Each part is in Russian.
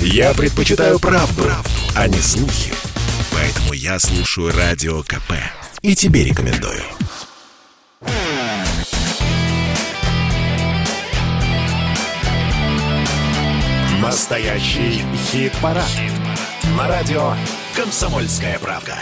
Я предпочитаю правду, правду, а не слухи. Поэтому я слушаю Радио КП. И тебе рекомендую. Настоящий хит-парад. Хит На радио «Комсомольская правда».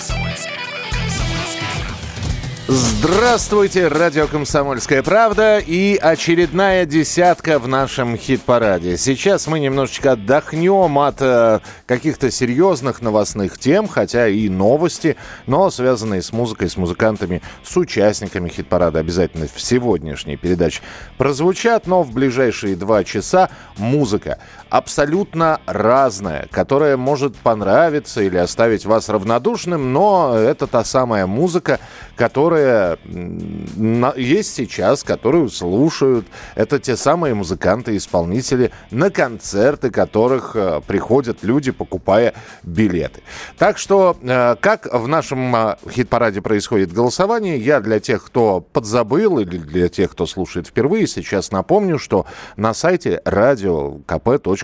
Здравствуйте, радио «Комсомольская правда» и очередная десятка в нашем хит-параде. Сейчас мы немножечко отдохнем от э, каких-то серьезных новостных тем, хотя и новости, но связанные с музыкой, с музыкантами, с участниками хит-парада обязательно в сегодняшней передаче прозвучат, но в ближайшие два часа музыка абсолютно разная, которая может понравиться или оставить вас равнодушным, но это та самая музыка, которая есть сейчас, которую слушают. Это те самые музыканты, исполнители, на концерты которых э, приходят люди, покупая билеты. Так что, э, как в нашем э, хит-параде происходит голосование, я для тех, кто подзабыл, или для тех, кто слушает впервые, сейчас напомню, что на сайте radiokp.ru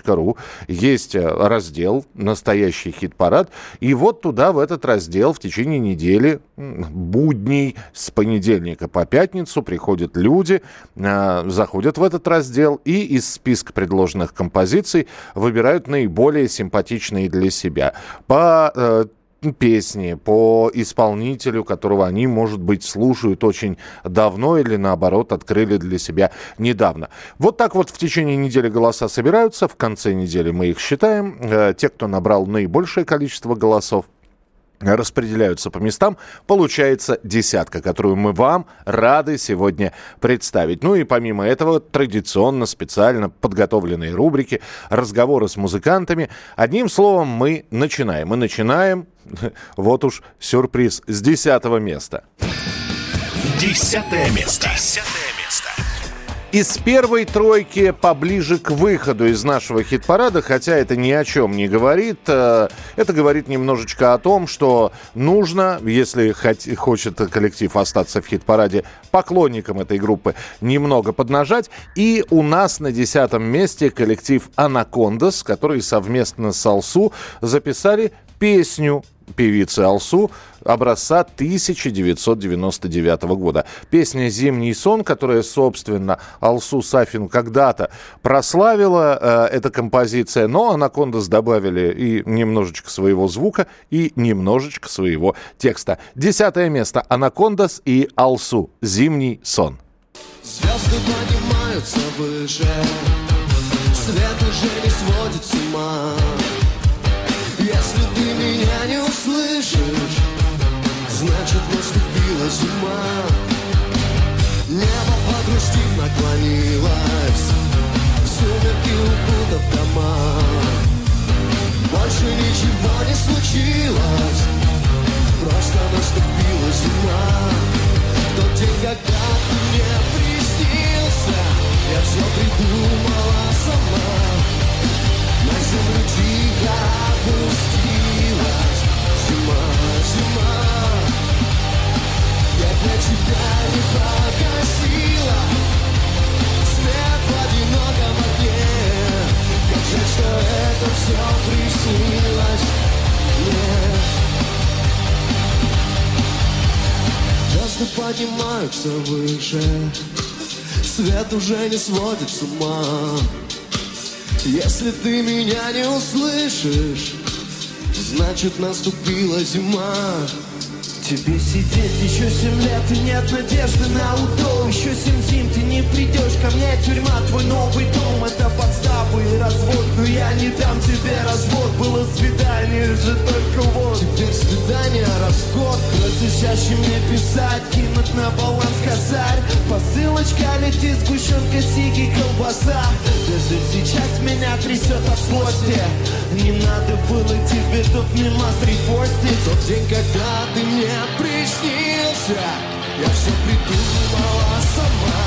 есть раздел «Настоящий хит-парад», и вот туда, в этот раздел, в течение недели, будней, с понедельника по пятницу приходят люди, э, заходят в этот раздел и из списка предложенных композиций выбирают наиболее симпатичные для себя. По э, песни, по исполнителю, которого они, может быть, слушают очень давно или, наоборот, открыли для себя недавно. Вот так вот в течение недели голоса собираются, в конце недели мы их считаем. Э, те, кто набрал наибольшее количество голосов, распределяются по местам. Получается десятка, которую мы вам рады сегодня представить. Ну и помимо этого, традиционно, специально подготовленные рубрики, разговоры с музыкантами. Одним словом, мы начинаем. Мы начинаем, вот уж сюрприз, с десятого места. Десятое место. Десятое из первой тройки поближе к выходу из нашего хит-парада, хотя это ни о чем не говорит. Э, это говорит немножечко о том, что нужно, если хочет коллектив остаться в хит-параде поклонникам этой группы, немного поднажать. И у нас на десятом месте коллектив «Анакондас», который совместно с Алсу записали песню певицы Алсу образца 1999 года. Песня «Зимний сон», которая, собственно, Алсу Сафин когда-то прославила, э, эта композиция, но Анакондас добавили и немножечко своего звука, и немножечко своего текста. Десятое место. Анакондас и Алсу. «Зимний сон». Звезды поднимаются выше, свет уже не сводит с ума. Если ты меня не услышишь, значит наступила зима. Небо погрустив наклонилось, сумерки укутав дома. Больше ничего не случилось, просто наступила зима. Тот день, когда ты мне приснился, я все придумала сама. На землю это все выше Свет уже не сводит с ума если ты меня не услышишь, значит наступила зима. Тебе сидеть еще семь лет и нет надежды на удом. Еще семь зим ты не придешь ко мне, тюрьма твой новый дом Это подстава и развод, но я не дам тебе развод. Было свидание же только вот. Теперь свидание, расход. Разрешающий мне писать, кинуть на баланс косарь. Посылочка летит, сгущенка, сиги, колбаса. Даже сейчас меня трясет от злости. Не надо было тебе тут мимо стрипостить Тот день, когда ты мне приснился. Я все придумала сама.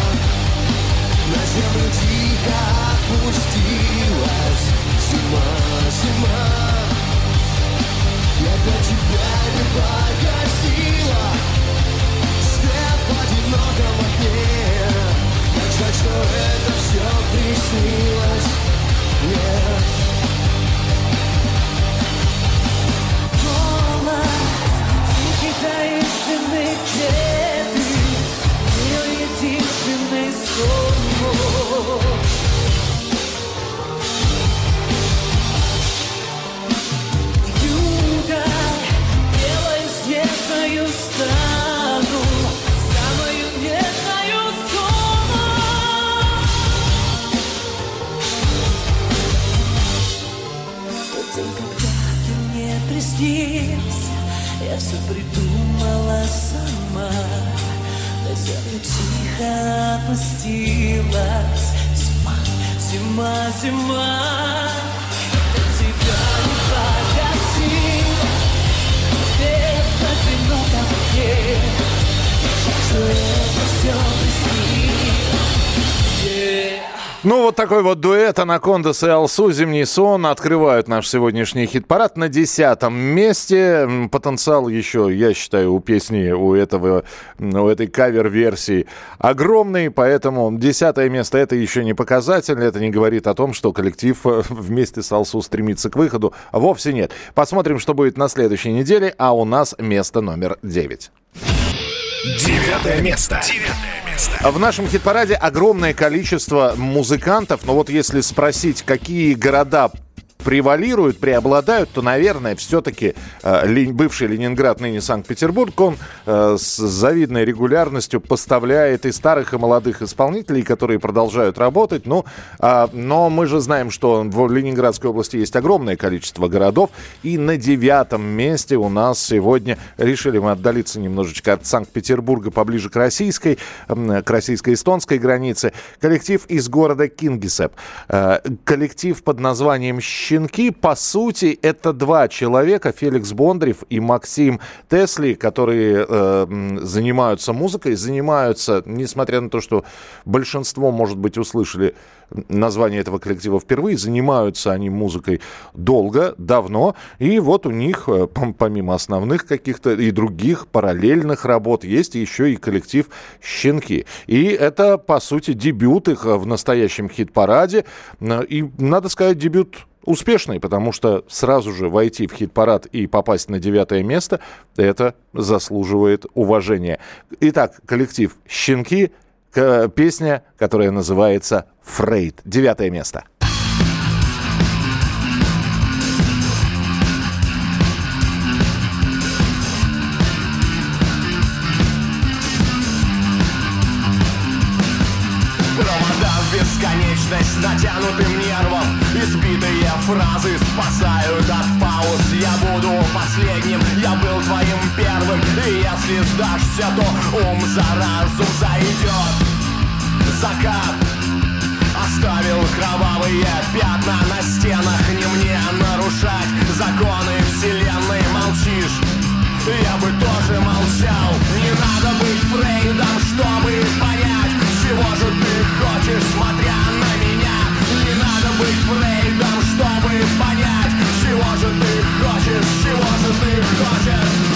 На землю тихо опустилась. Зима, зима Я для тебя не погасила Свет в одиноком окне Как жаль, что это все приснилось Нет единственный четыре, мир единственный сон мой. Зима, Ну, вот такой вот дуэт «Анакондас» и «Алсу. Зимний сон» открывают наш сегодняшний хит-парад на десятом месте. Потенциал еще, я считаю, у песни, у, этого, у этой кавер-версии огромный, поэтому десятое место – это еще не показатель, это не говорит о том, что коллектив э, вместе с «Алсу» стремится к выходу. Вовсе нет. Посмотрим, что будет на следующей неделе, а у нас место номер девять. Девятое место. Девятое место. В нашем хит-параде огромное количество музыкантов, но вот если спросить, какие города превалируют, преобладают, то, наверное, все-таки э, бывший Ленинград, ныне Санкт-Петербург, он э, с завидной регулярностью поставляет и старых, и молодых исполнителей, которые продолжают работать. Ну, э, но мы же знаем, что в Ленинградской области есть огромное количество городов, и на девятом месте у нас сегодня решили мы отдалиться немножечко от Санкт-Петербурга поближе к российской, к российско-эстонской границе. Коллектив из города Кингисепп. Э, коллектив под названием «Щ» щенки, по сути, это два человека, Феликс Бондарев и Максим Тесли, которые э, занимаются музыкой, занимаются, несмотря на то, что большинство, может быть, услышали название этого коллектива впервые, занимаются они музыкой долго, давно, и вот у них, э, помимо основных каких-то и других параллельных работ, есть еще и коллектив «Щенки». И это, по сути, дебют их в настоящем хит-параде, э, и, надо сказать, дебют успешный, потому что сразу же войти в хит-парад и попасть на девятое место, это заслуживает уважения. Итак, коллектив «Щенки», песня, которая называется «Фрейд». Девятое место. Бесконечность натянутым нервом Избитые фразы спасают от пауз. Я буду последним, я был твоим первым. И если сдашься, то ум за разум зайдет. Закат Оставил кровавые пятна на стенах. Не мне нарушать законы вселенной. Молчишь, я бы тоже молчал. Не надо быть Фрейдом, чтобы понять Чего же ты хочешь, смотря быть Фрейдом, чтобы понять Чего же ты хочешь, чего же ты хочешь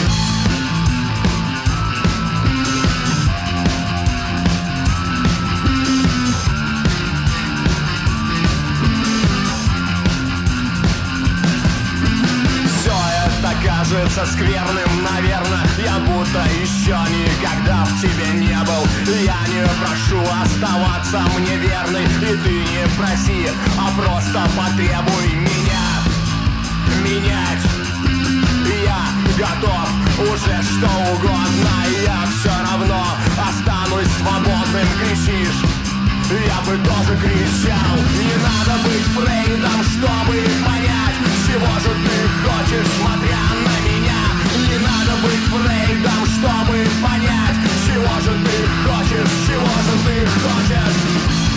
кажется скверным, наверное Я будто еще никогда в тебе не был. Я не прошу оставаться мне верной И ты не проси, а просто потребуй меня. Менять. Я готов уже что угодно Я все равно останусь свободным, кричишь. Я бы тоже кричал. Не надо быть Фрейдом, чтобы понять Чего же ты хочешь, смотря на Надо быть Фрейдом, чтобы понять Чего же ты хочешь, чего же ты хочешь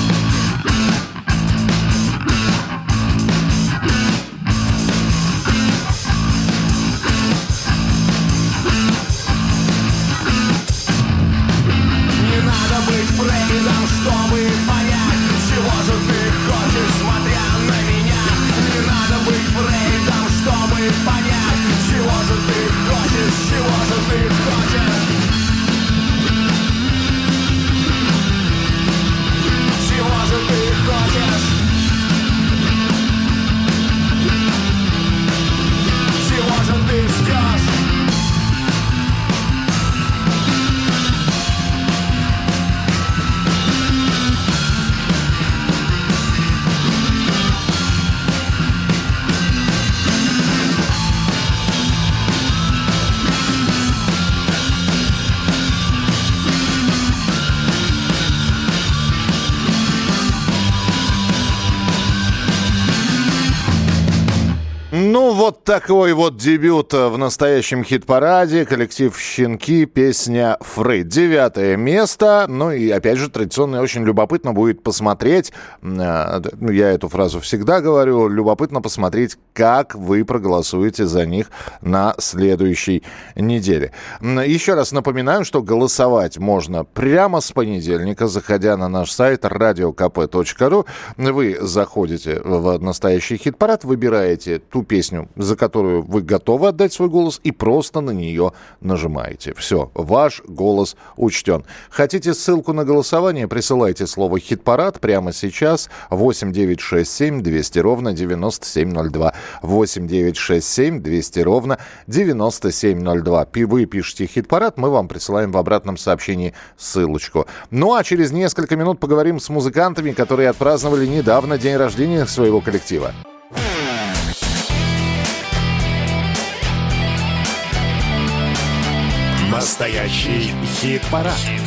такой вот дебют в настоящем хит-параде. Коллектив «Щенки», песня «Фрейд». Девятое место. Ну и, опять же, традиционно очень любопытно будет посмотреть, э, ну, я эту фразу всегда говорю, любопытно посмотреть, как вы проголосуете за них на следующей неделе. Еще раз напоминаю, что голосовать можно прямо с понедельника, заходя на наш сайт radiokp.ru. Вы заходите в настоящий хит-парад, выбираете ту песню, за которую вы готовы отдать свой голос, и просто на нее нажимаете. Все, ваш голос учтен. Хотите ссылку на голосование, присылайте слово «хит-парад» прямо сейчас. 8 9 6 7 200 ровно 9702. 8 9 6 7 200 ровно 9702. Вы пишете «хит-парад», мы вам присылаем в обратном сообщении ссылочку. Ну а через несколько минут поговорим с музыкантами, которые отпраздновали недавно день рождения своего коллектива. Настоящий хит-парад. Хит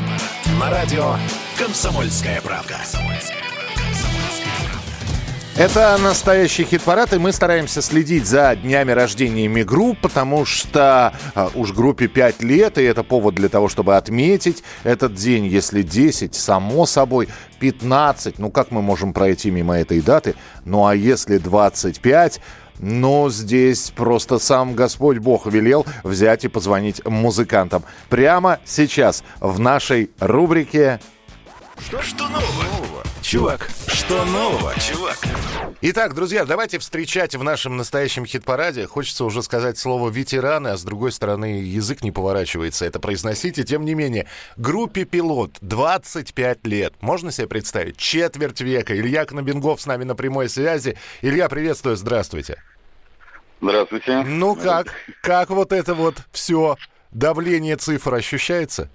На радио «Комсомольская правка». Это настоящий хит-парад, и мы стараемся следить за днями рождениями групп, потому что а, уж группе 5 лет, и это повод для того, чтобы отметить этот день. Если 10, само собой, 15, ну как мы можем пройти мимо этой даты? Ну а если 25, но здесь просто сам Господь Бог велел взять и позвонить музыкантам. Прямо сейчас в нашей рубрике «Что, что нового, чувак? Что нового, чувак?» Итак, друзья, давайте встречать в нашем настоящем хит-параде. Хочется уже сказать слово «ветераны», а с другой стороны язык не поворачивается это произносить. И тем не менее, группе «Пилот» 25 лет. Можно себе представить? Четверть века. Илья Кнобингов с нами на прямой связи. Илья, приветствую, здравствуйте. Здравствуйте. Ну как? Как вот это вот все давление цифр ощущается?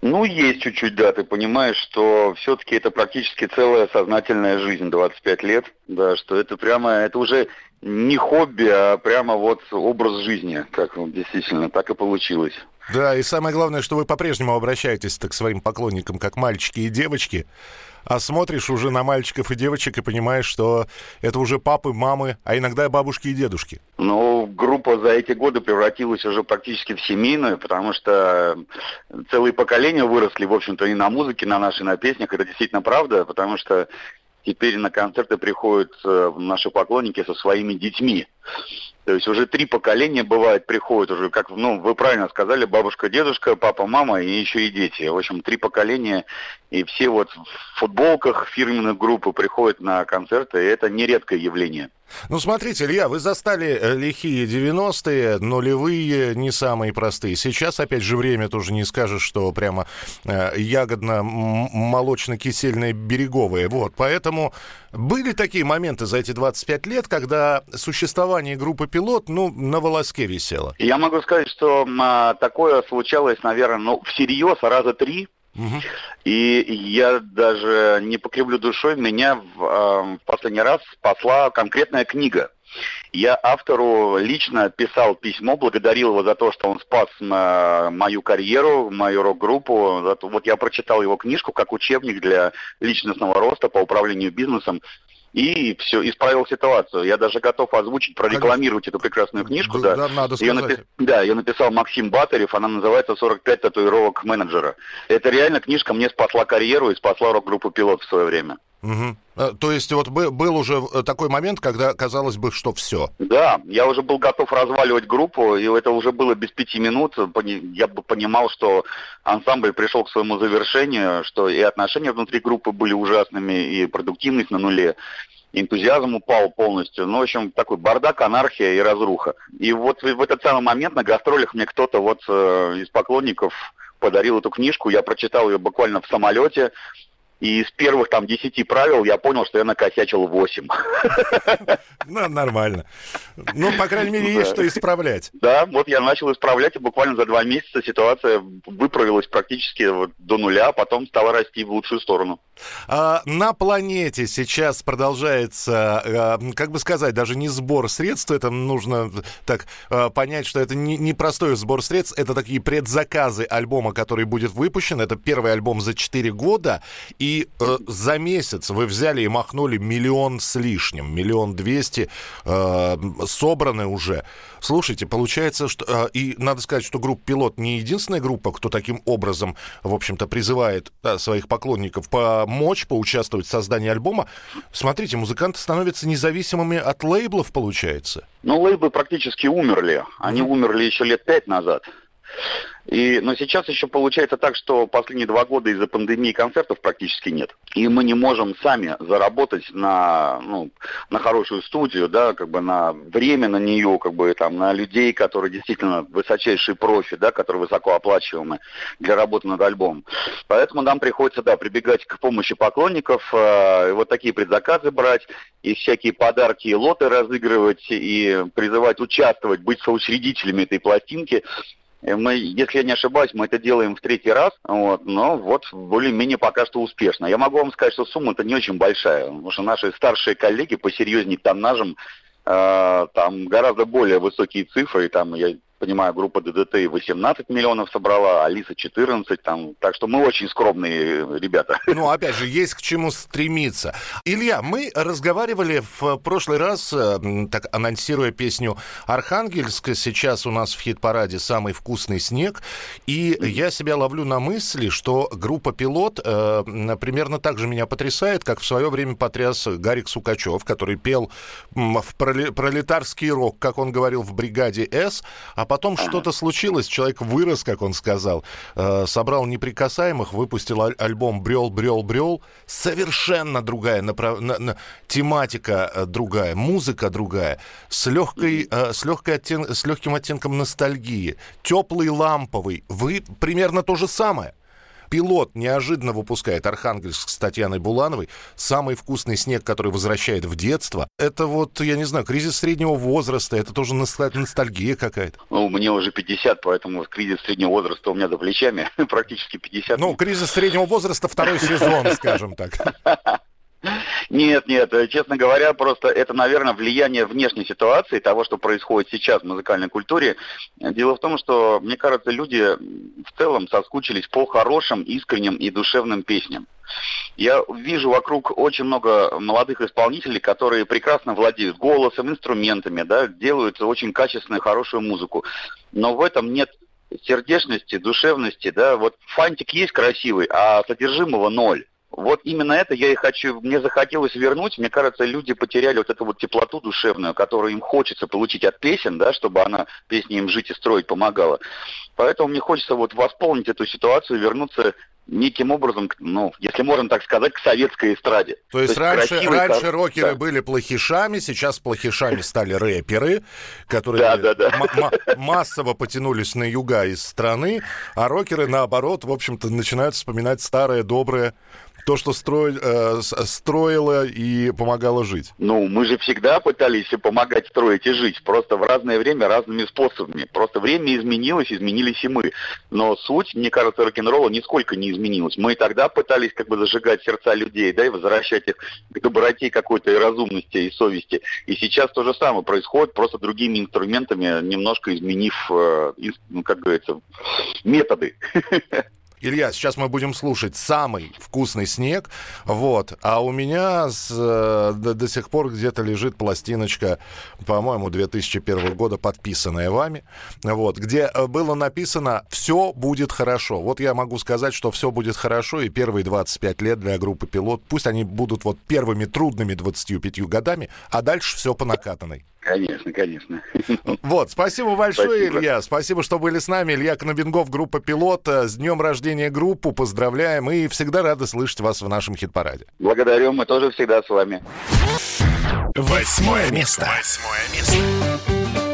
Ну, есть чуть-чуть, да, ты понимаешь, что все-таки это практически целая сознательная жизнь, 25 лет, да, что это прямо, это уже не хобби, а прямо вот образ жизни, как действительно, так и получилось. Да, и самое главное, что вы по-прежнему обращаетесь к своим поклонникам как мальчики и девочки, а смотришь уже на мальчиков и девочек и понимаешь, что это уже папы, мамы, а иногда и бабушки и дедушки. Ну, группа за эти годы превратилась уже практически в семейную, потому что целые поколения выросли, в общем-то, и на музыке, на нашей, на песнях. Это действительно правда, потому что теперь на концерты приходят э, наши поклонники со своими детьми. То есть уже три поколения бывает, приходят уже, как, ну, вы правильно сказали, бабушка, дедушка, папа, мама и еще и дети. В общем, три поколения, и все вот в футболках фирменных группы приходят на концерты, и это нередкое явление. Ну, смотрите, Илья, вы застали э, лихие 90-е, нулевые, не самые простые. Сейчас, опять же, время тоже не скажешь, что прямо э, ягодно-молочно-кисельное береговое. Вот, поэтому были такие моменты за эти 25 лет, когда существование группы «Пилот», ну, на волоске висело. Я могу сказать, что а, такое случалось, наверное, ну, всерьез раза три, Угу. И я даже не покривлю душой, меня в, э, в последний раз спасла конкретная книга. Я автору лично писал письмо, благодарил его за то, что он спас э, мою карьеру, мою рок-группу. Вот я прочитал его книжку как учебник для личностного роста по управлению бизнесом и все, исправил ситуацию. Я даже готов озвучить, прорекламировать Конечно. эту прекрасную книжку. Да, да надо сказать. Ее напи... Да, ее написал Максим Батарев, она называется «45 татуировок менеджера». Это реально книжка мне спасла карьеру и спасла рок-группу «Пилот» в свое время. Угу. То есть вот был уже э, такой момент, когда казалось бы, что все. Да, я уже был готов разваливать группу, и это уже было без пяти минут. Я бы понимал, что ансамбль пришел к своему завершению, что и отношения внутри группы были ужасными, и продуктивность на нуле энтузиазм упал полностью. Ну, в общем, такой бардак, анархия и разруха. И вот в этот самый момент на гастролях мне кто-то вот э, из поклонников подарил эту книжку, я прочитал ее буквально в самолете, и из первых там десяти правил я понял, что я накосячил восемь. Ну, нормально. Ну, по крайней мере, есть что исправлять. Да, вот я начал исправлять, и буквально за два месяца ситуация выправилась практически до нуля, а потом стала расти в лучшую сторону. А, на планете сейчас продолжается, а, как бы сказать, даже не сбор средств, это нужно так а, понять, что это не, не простой сбор средств, это такие предзаказы альбома, который будет выпущен, это первый альбом за 4 года, и И э, за месяц вы взяли и махнули миллион с лишним, миллион двести, э, собраны уже. Слушайте, получается, что... Э, и надо сказать, что группа «Пилот» не единственная группа, кто таким образом, в общем-то, призывает да, своих поклонников помочь, поучаствовать в создании альбома. Смотрите, музыканты становятся независимыми от лейблов, получается. Ну, лейблы практически умерли. Они mm-hmm. умерли еще лет пять назад. И, но сейчас еще получается так, что последние два года из-за пандемии концертов практически нет. И мы не можем сами заработать на, ну, на хорошую студию, да, как бы на время на нее, как бы там на людей, которые действительно высочайшие профи, да, которые высоко оплачиваемы для работы над альбомом. Поэтому нам приходится, да, прибегать к помощи поклонников, э, вот такие предзаказы брать, и всякие подарки и лоты разыгрывать, и призывать участвовать, быть соучредителями этой пластинки. Э, мы, если я не ошибаюсь, мы это делаем в третий раз, вот, но вот более-менее пока что успешно. Я могу вам сказать, что сумма-то не очень большая, потому что наши старшие коллеги по серьезнее тоннажам э, там гораздо более высокие цифры, там я понимаю, группа ДДТ 18 миллионов собрала, Алиса 14, там, так что мы очень скромные ребята. Ну, опять же, есть к чему стремиться. Илья, мы разговаривали в прошлый раз, э, так анонсируя песню «Архангельск», сейчас у нас в хит-параде «Самый вкусный снег», и я себя ловлю на мысли, что группа «Пилот» э, примерно так же меня потрясает, как в свое время потряс Гарик Сукачев, который пел в пролетарский рок, как он говорил, в «Бригаде С», а потом что-то случилось, человек вырос, как он сказал, э, собрал неприкасаемых, выпустил аль- альбом «Брел, брел, брел». Совершенно другая направ... на, на... тематика э, другая, музыка другая, с, легкой, э, с, легкой оттен... с легким оттенком ностальгии, теплый, ламповый. Вы примерно то же самое. Пилот неожиданно выпускает Архангельск с Татьяной Булановой. Самый вкусный снег, который возвращает в детство. Это вот, я не знаю, кризис среднего возраста, это тоже ностальгия какая-то. Ну, мне уже 50, поэтому кризис среднего возраста у меня за плечами. Практически 50. Ну, кризис среднего возраста второй сезон, скажем так. Нет, нет, э, честно говоря, просто это, наверное, влияние внешней ситуации, того, что происходит сейчас в музыкальной культуре. Дело в том, что, мне кажется, люди в целом соскучились по хорошим, искренним и душевным песням. Я вижу вокруг очень много молодых исполнителей, которые прекрасно владеют голосом, инструментами, да, делают очень качественную, хорошую музыку. Но в этом нет сердечности, душевности, да, вот фантик есть красивый, а содержимого ноль. Вот именно это я и хочу, мне захотелось вернуть. Мне кажется, люди потеряли вот эту вот теплоту душевную, которую им хочется получить от песен, да, чтобы она песни им жить и строить помогала. Поэтому мне хочется вот восполнить эту ситуацию, вернуться неким образом, ну, если можно так сказать, к советской эстраде. То есть, То есть раньше, раньше как... рокеры да. были плохишами, сейчас плохишами стали рэперы, которые да, да, да. массово потянулись на юга из страны, а рокеры, наоборот, в общем-то, начинают вспоминать старое, доброе то, что строил, э, строило и помогало жить? Ну, мы же всегда пытались помогать строить и жить, просто в разное время разными способами. Просто время изменилось, изменились и мы. Но суть, мне кажется, рок-н-ролла нисколько не изменилась. Мы и тогда пытались как бы зажигать сердца людей, да, и возвращать их к доброте какой-то и разумности, и совести. И сейчас то же самое происходит, просто другими инструментами, немножко изменив, э, ну, как говорится, методы. Илья, сейчас мы будем слушать самый вкусный снег, вот, а у меня с, э, до, до сих пор где-то лежит пластиночка, по-моему, 2001 года, подписанная вами, вот, где э, было написано «Все будет хорошо». Вот я могу сказать, что все будет хорошо, и первые 25 лет для группы «Пилот», пусть они будут вот первыми трудными 25 годами, а дальше все по накатанной. Конечно, конечно. Вот, спасибо большое, спасибо. Илья. Спасибо, что были с нами. Илья Кнобингов, группа «Пилота». С днем рождения группу. Поздравляем. И всегда рады слышать вас в нашем хит-параде. Благодарю. Мы тоже всегда с вами. Восьмое место. Восьмое место.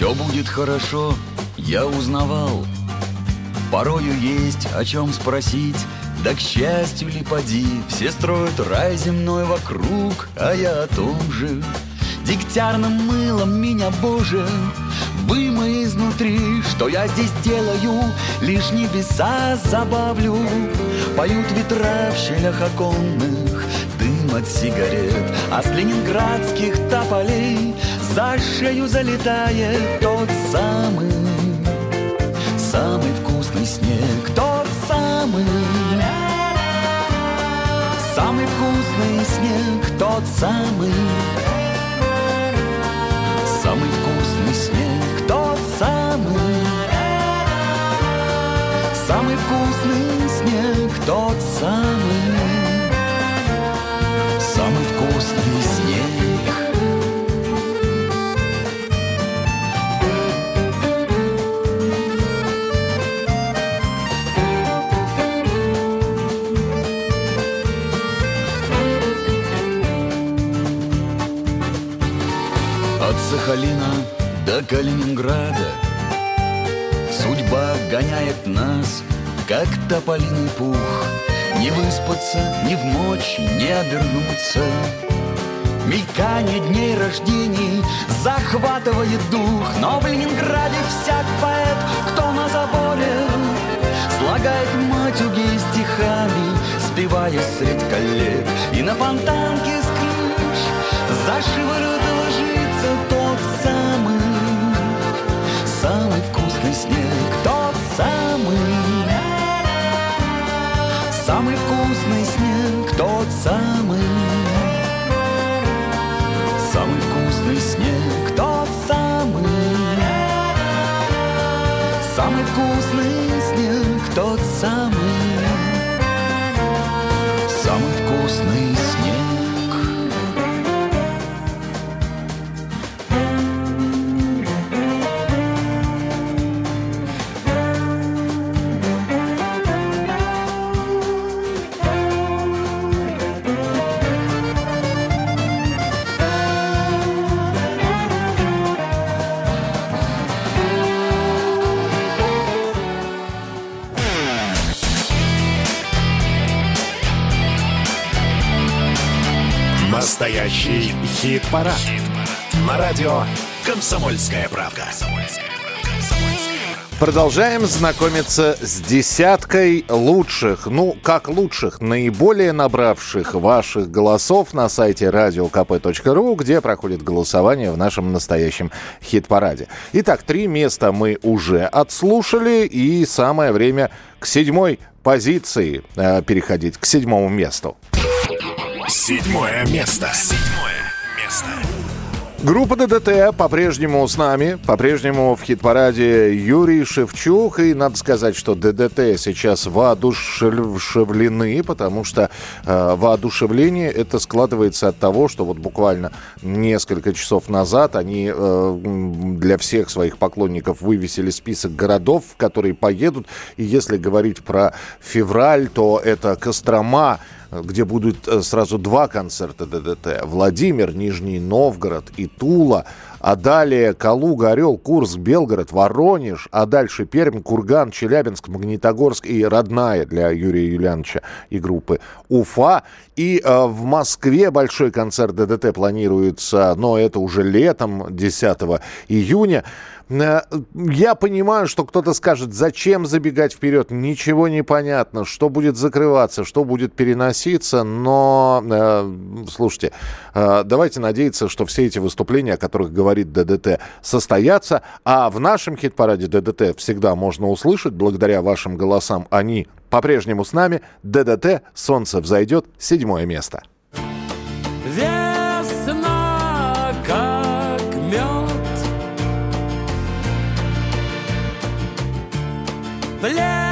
Все будет хорошо, я узнавал. Порою есть о чем спросить, да к счастью ли поди, Все строят рай земной вокруг, а я о том же. Дегтярным мылом меня, Боже, вымой изнутри, Что я здесь делаю, лишь небеса забавлю. Поют ветра в щелях оконных Дым от сигарет А с ленинградских тополей За шею залетает тот самый Самый вкусный снег Тот самый. Самый вкусный снег Тот самый. Самый вкусный снег Тот самый. Самый вкусный снег Тот самый Сахалина до Калининграда. Судьба гоняет нас, как тополиный пух. Не выспаться, ни в ночь, не обернуться. Мелькание дней рождений захватывает дух. Но в Ленинграде всяк поэт, кто на заборе Слагает матюги стихами, спевая средь коллег. И на фонтанке с крыш за шиворот Самый вкусный снег, тот самый. Самый вкусный снег, тот самый Хит-парад. На радио «Комсомольская правда». Продолжаем знакомиться с десяткой лучших, ну, как лучших, наиболее набравших ваших голосов на сайте radiokp.ru, где проходит голосование в нашем настоящем хит-параде. Итак, три места мы уже отслушали, и самое время к седьмой позиции э, переходить, к седьмому месту. Седьмое место. Седьмое место. Группа ДДТ по-прежнему с нами, по-прежнему в хит-параде Юрий Шевчук. И надо сказать, что ДДТ сейчас воодушевлены, потому что э, воодушевление это складывается от того, что вот буквально несколько часов назад они э, для всех своих поклонников вывесили список городов, в которые поедут. И если говорить про февраль, то это Кострома, где будут э, сразу два концерта ДДТ. Владимир, Нижний Новгород и Тула. А далее Калуга, Орел, Курск, Белгород, Воронеж. А дальше Пермь, Курган, Челябинск, Магнитогорск и родная для Юрия Юльяновича и группы Уфа. И э, в Москве большой концерт ДДТ планируется, но это уже летом, 10 июня. Э, Я понимаю, что кто-то скажет, зачем забегать вперед, ничего не понятно, что будет закрываться, что будет переноситься, но, э, слушайте, э, давайте надеяться, что все эти выступления, о которых говорит ДДТ, состоятся, а в нашем хит-параде ДДТ всегда можно услышать, благодаря вашим голосам, они по-прежнему с нами, ДДТ «Солнце взойдет», седьмое место. Весна, как мед. Блеск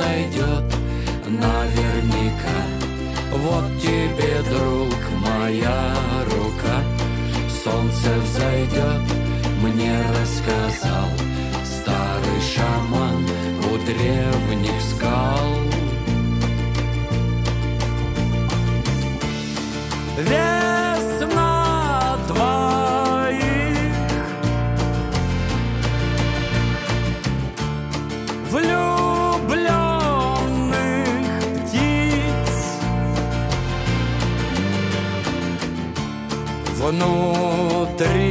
Взойдет наверняка. Вот тебе, друг, моя рука. Солнце взойдет, мне рассказал Старый шаман у древних скал. Весна твоих. Влюбленных Внутри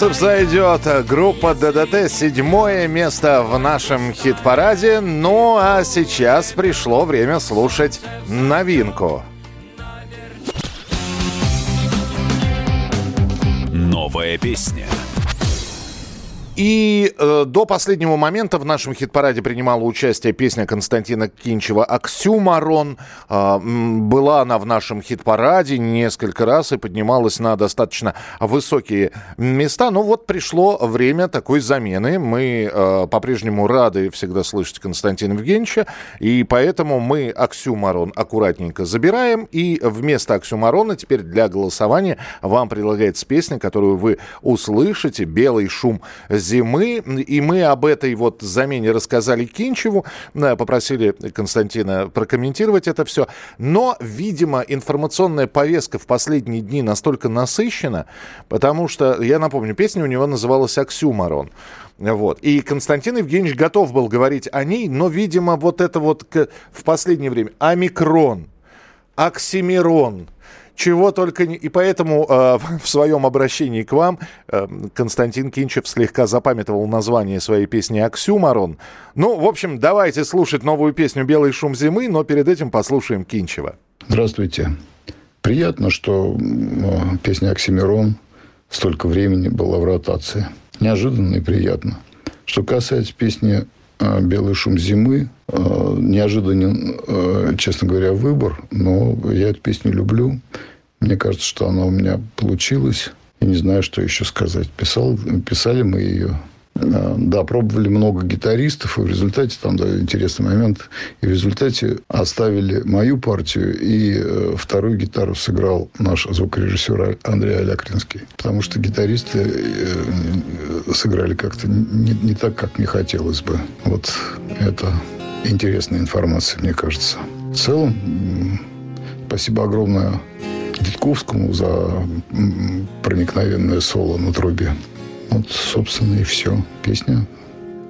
Солнце взойдет. Группа ДДТ седьмое место в нашем хит-параде. Ну а сейчас пришло время слушать новинку. Новая песня. И э, до последнего момента в нашем хит-параде принимала участие песня Константина Кинчева «Оксюмарон». Э, была она в нашем хит-параде несколько раз и поднималась на достаточно высокие места. Но вот пришло время такой замены. Мы э, по-прежнему рады всегда слышать Константина Евгеньевича. И поэтому мы «Оксюмарон» аккуратненько забираем. И вместо «Оксюмарона» теперь для голосования вам предлагается песня, которую вы услышите «Белый шум зимы». И мы об этой вот замене рассказали Кинчеву, э, попросили Константина прокомментировать это все. Но, видимо, информационная повестка в последние дни настолько насыщена, потому что, я напомню, песня у него называлась «Оксюмарон». Вот. И Константин Евгеньевич готов был говорить о ней, но, видимо, вот это вот в последнее время омикрон, оксимирон, чего только не... И поэтому э, в своем обращении к вам э, Константин Кинчев слегка запамятовал название своей песни «Оксюмарон». Ну, в общем, давайте слушать новую песню «Белый шум зимы», но перед этим послушаем Кинчева. Здравствуйте. Приятно, что м, песня «Оксимирон» столько времени была в ротации. Неожиданно и приятно. Что касается песни «Белый шум зимы», э, неожиданен, э, честно говоря, выбор, но я эту песню люблю. Мне кажется, что она у меня получилась. Я не знаю, что еще сказать. Писал, писали мы ее Э, Да, пробовали много гитаристов, и в результате, там, да, интересный момент, и в результате оставили мою партию, и э, вторую гитару сыграл наш звукорежиссер Андрей Алякринский. Потому что гитаристы э, сыграли как-то не, не так, как мне хотелось бы. Вот это интересная информация, мне кажется. В целом, спасибо огромное Дедковскому за проникновенное соло на трубе. Вот, собственно, и все. Песня,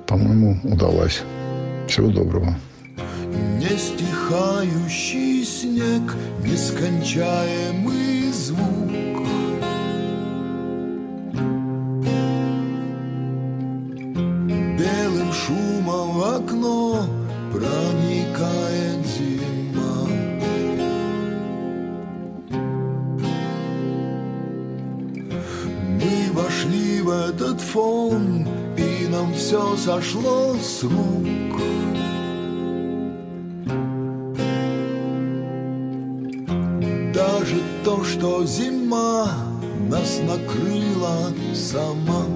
по-моему, удалась. Всего доброго. Не стихающий снег, нескончаемый звук. Белым шумом в окно проникает этот фон, и нам все сошло с рук. может то, что зима нас накрыла сама.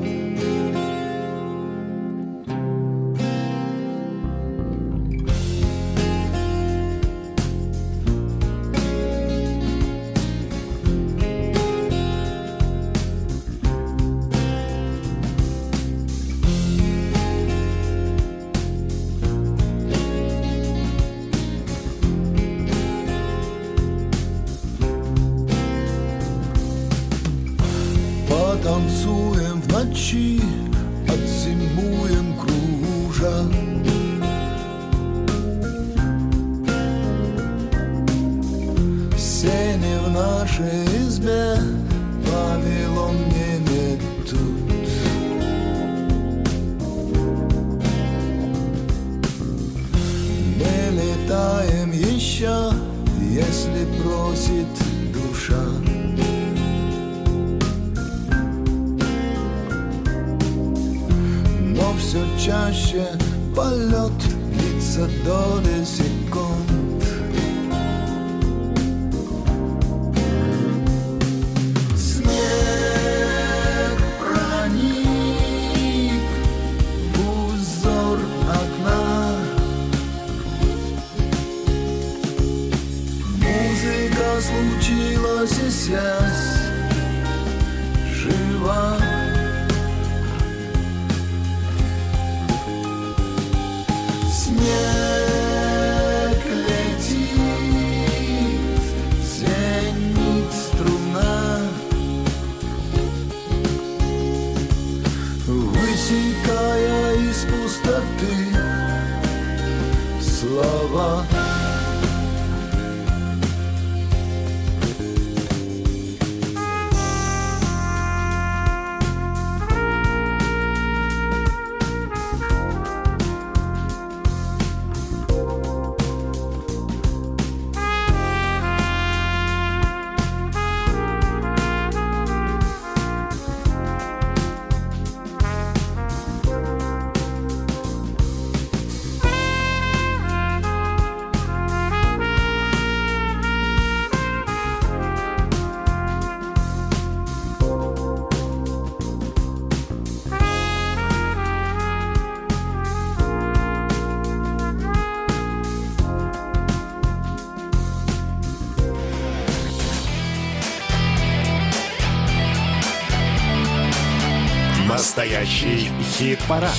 Хит-парад.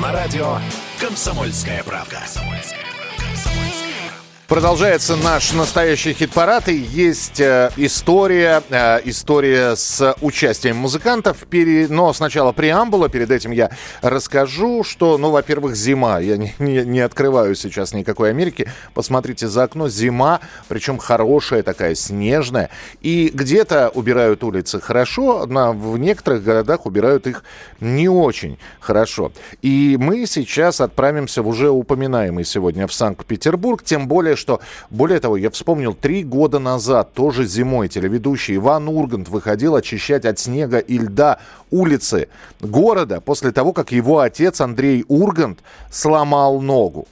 На радио «Комсомольская правда». Продолжается наш настоящий хит-парад, и есть э, история, э, история с участием музыкантов. Пере... Но сначала преамбула, перед этим я расскажу, что, ну, во-первых, зима. Я не, не, не открываю сейчас никакой Америки. Посмотрите за окно, зима, причем хорошая такая, снежная. И где-то убирают улицы хорошо, на, в некоторых городах убирают их не очень хорошо. И мы сейчас отправимся в уже упоминаемый сегодня в Санкт-Петербург, тем более, что, более того, я вспомнил, три года назад, тоже зимой, телеведущий Иван Ургант выходил очищать от снега и льда улицы города после того, как его отец Андрей Ургант сломал ногу.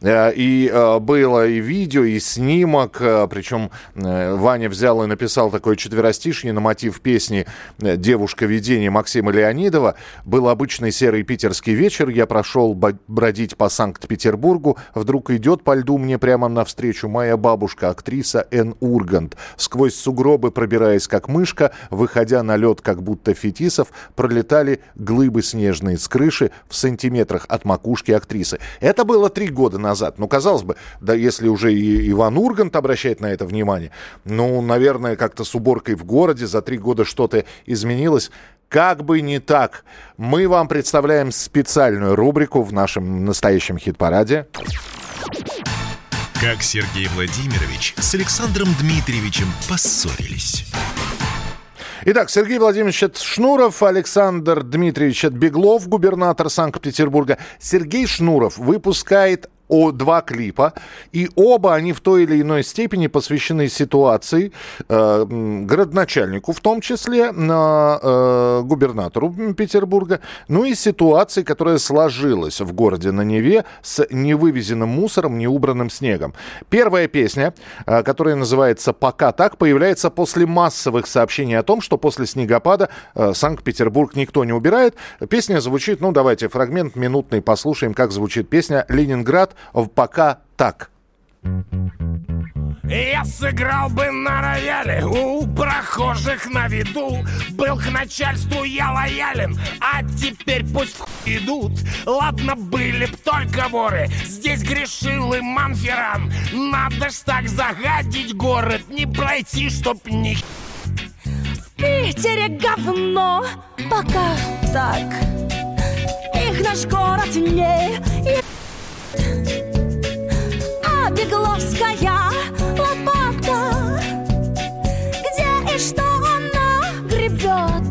Э, И э, было и видео, и снимок. э, Причем Ваня взял и написал такое четверостишье на мотив песни «Девушка видения» Максима Леонидова. Был обычный серый питерский вечер. Я прошел бродить по Санкт-Петербургу. Вдруг идет по льду мне прямо навстречу моя бабушка, актриса Н. Ургант. Сквозь сугробы, пробираясь как мышка, выходя на лед, как будто фетисов, пролетали глыбы снежные с крыши в сантиметрах от макушки актрисы. Это было три года назад. Ну, казалось бы, да если уже и Иван Ургант обращает на это внимание, ну, наверное, как-то с уборкой в городе за три года что-то изменилось. Как бы не так, мы вам представляем специальную рубрику в нашем настоящем хит-параде. Как Сергей Владимирович с Александром Дмитриевичем поссорились. Итак, Сергей Владимирович Шнуров, Александр Дмитриевич Беглов, губернатор Санкт-Петербурга. Сергей Шнуров выпускает о, два клипа, и оба они в той или иной степени посвящены ситуации, э, городначальнику в том числе, на, э, губернатору Петербурга, ну и ситуации, которая сложилась в городе на Неве с невывезенным мусором, неубранным снегом. Первая песня, э, которая называется «Пока так», появляется после массовых сообщений о том, что после снегопада э, Санкт-Петербург никто не убирает. Песня звучит, ну давайте фрагмент минутный послушаем, как звучит песня «Ленинград» «Пока так». Я сыграл бы на рояле у прохожих на виду. Был к начальству я лоялен, а теперь пусть в хуй идут. Ладно, были б только воры, здесь грешил и Манферан Надо ж так загадить город, не пройти, чтоб ни В Питере говно, пока так Их наш город не а Бегловская лопата. Где и что она гребет?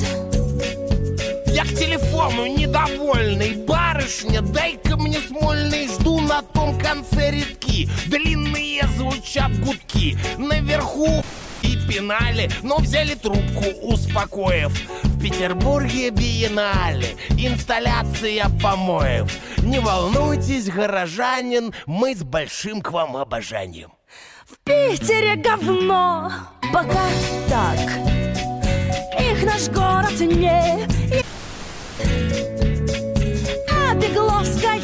Я к телефону недовольный. Барышня, дай-ка мне смольный. Жду на том конце редки. Длинные звучат гудки. Наверху и пинали, но взяли трубку, успокоив. В Петербурге биеннале, инсталляция помоев. Не волнуйтесь, горожанин, мы с большим к вам обожанием. В Питере говно, пока так Их наш город не А Бегловская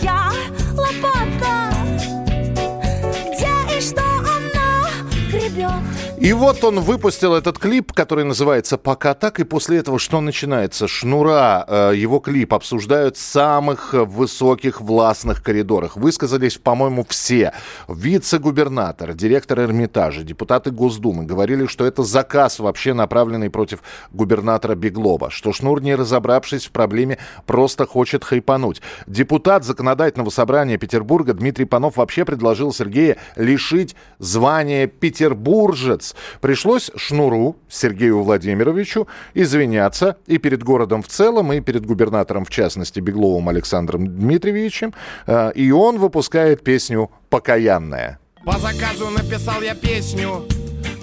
И вот он выпустил этот клип, который называется «Пока так», и после этого что начинается? Шнура, э, его клип обсуждают в самых высоких властных коридорах. Высказались, по-моему, все. Вице-губернатор, директор Эрмитажа, депутаты Госдумы говорили, что это заказ вообще направленный против губернатора Беглова, что Шнур, не разобравшись в проблеме, просто хочет хайпануть. Депутат Законодательного собрания Петербурга Дмитрий Панов вообще предложил Сергея лишить звания «Петербуржец». Пришлось Шнуру, Сергею Владимировичу, извиняться и перед городом в целом, и перед губернатором, в частности, Бегловым Александром Дмитриевичем. Э, И он выпускает песню «Покаянная». По заказу написал я песню,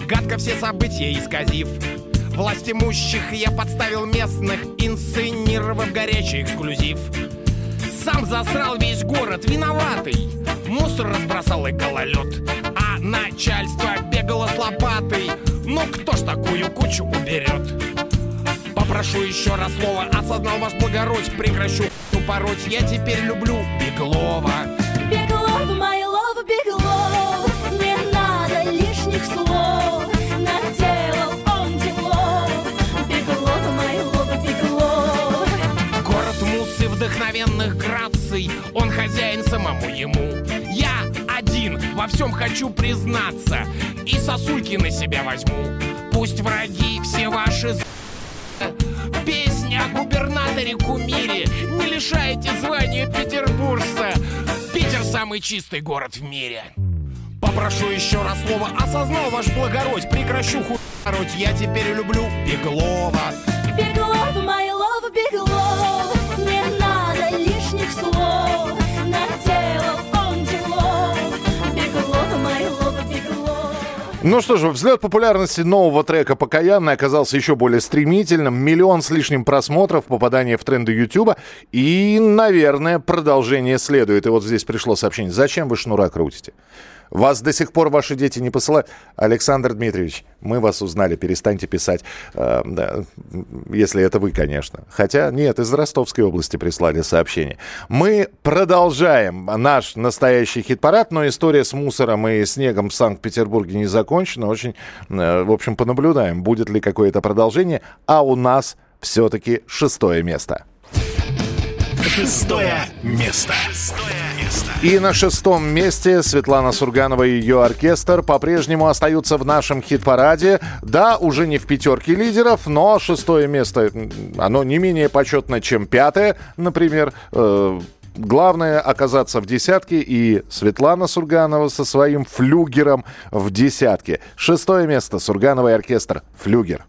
гадко все события исказив. Власть имущих я подставил местных, инсценировав горячий эксклюзив. Сам засрал весь город, виноватый. Мусор разбросал и гололед. А начальство бегало с лопатой. Ну кто ж такую кучу уберет? Попрошу еще раз слово, осознал ваш благородь, прекращу пороть. Я теперь люблю Беглова. Беглов, my love, Беглов вдохновенных граций. Он хозяин самому ему. Я один во всем хочу признаться. И сосульки на себя возьму. Пусть враги все ваши Песня о губернаторе кумире Не лишайте звания петербуржца. Питер самый чистый город в мире. Попрошу еще раз слово. Осознал ваш благородь. Прекращу хуй Я теперь люблю Беглова. Беглов, my love, Беглов Ну что же, взлет популярности нового трека «Покаянный» оказался еще более стремительным. Миллион с лишним просмотров, попадание в тренды Ютуба. И, наверное, продолжение следует. И вот здесь пришло сообщение. Зачем вы шнура крутите? Вас до сих пор ваши дети не посылают? Александр Дмитриевич, мы вас узнали, перестаньте писать. Э, да, если это вы, конечно. Хотя нет, из Ростовской области прислали сообщение. Мы продолжаем наш настоящий хит-парад, но история с мусором и снегом в Санкт-Петербурге не закончена. Очень, э, в общем, понаблюдаем, будет ли какое-то продолжение. А у нас все-таки шестое место. Шестое место. И на шестом месте Светлана Сурганова и ее оркестр по-прежнему остаются в нашем хит-параде. Да, уже не в пятерке лидеров, но шестое место, оно не менее почетно, чем пятое, например. Э, Главное оказаться в десятке, и Светлана Сурганова со своим флюгером в десятке. Шестое место Сурганова оркестр «Флюгер».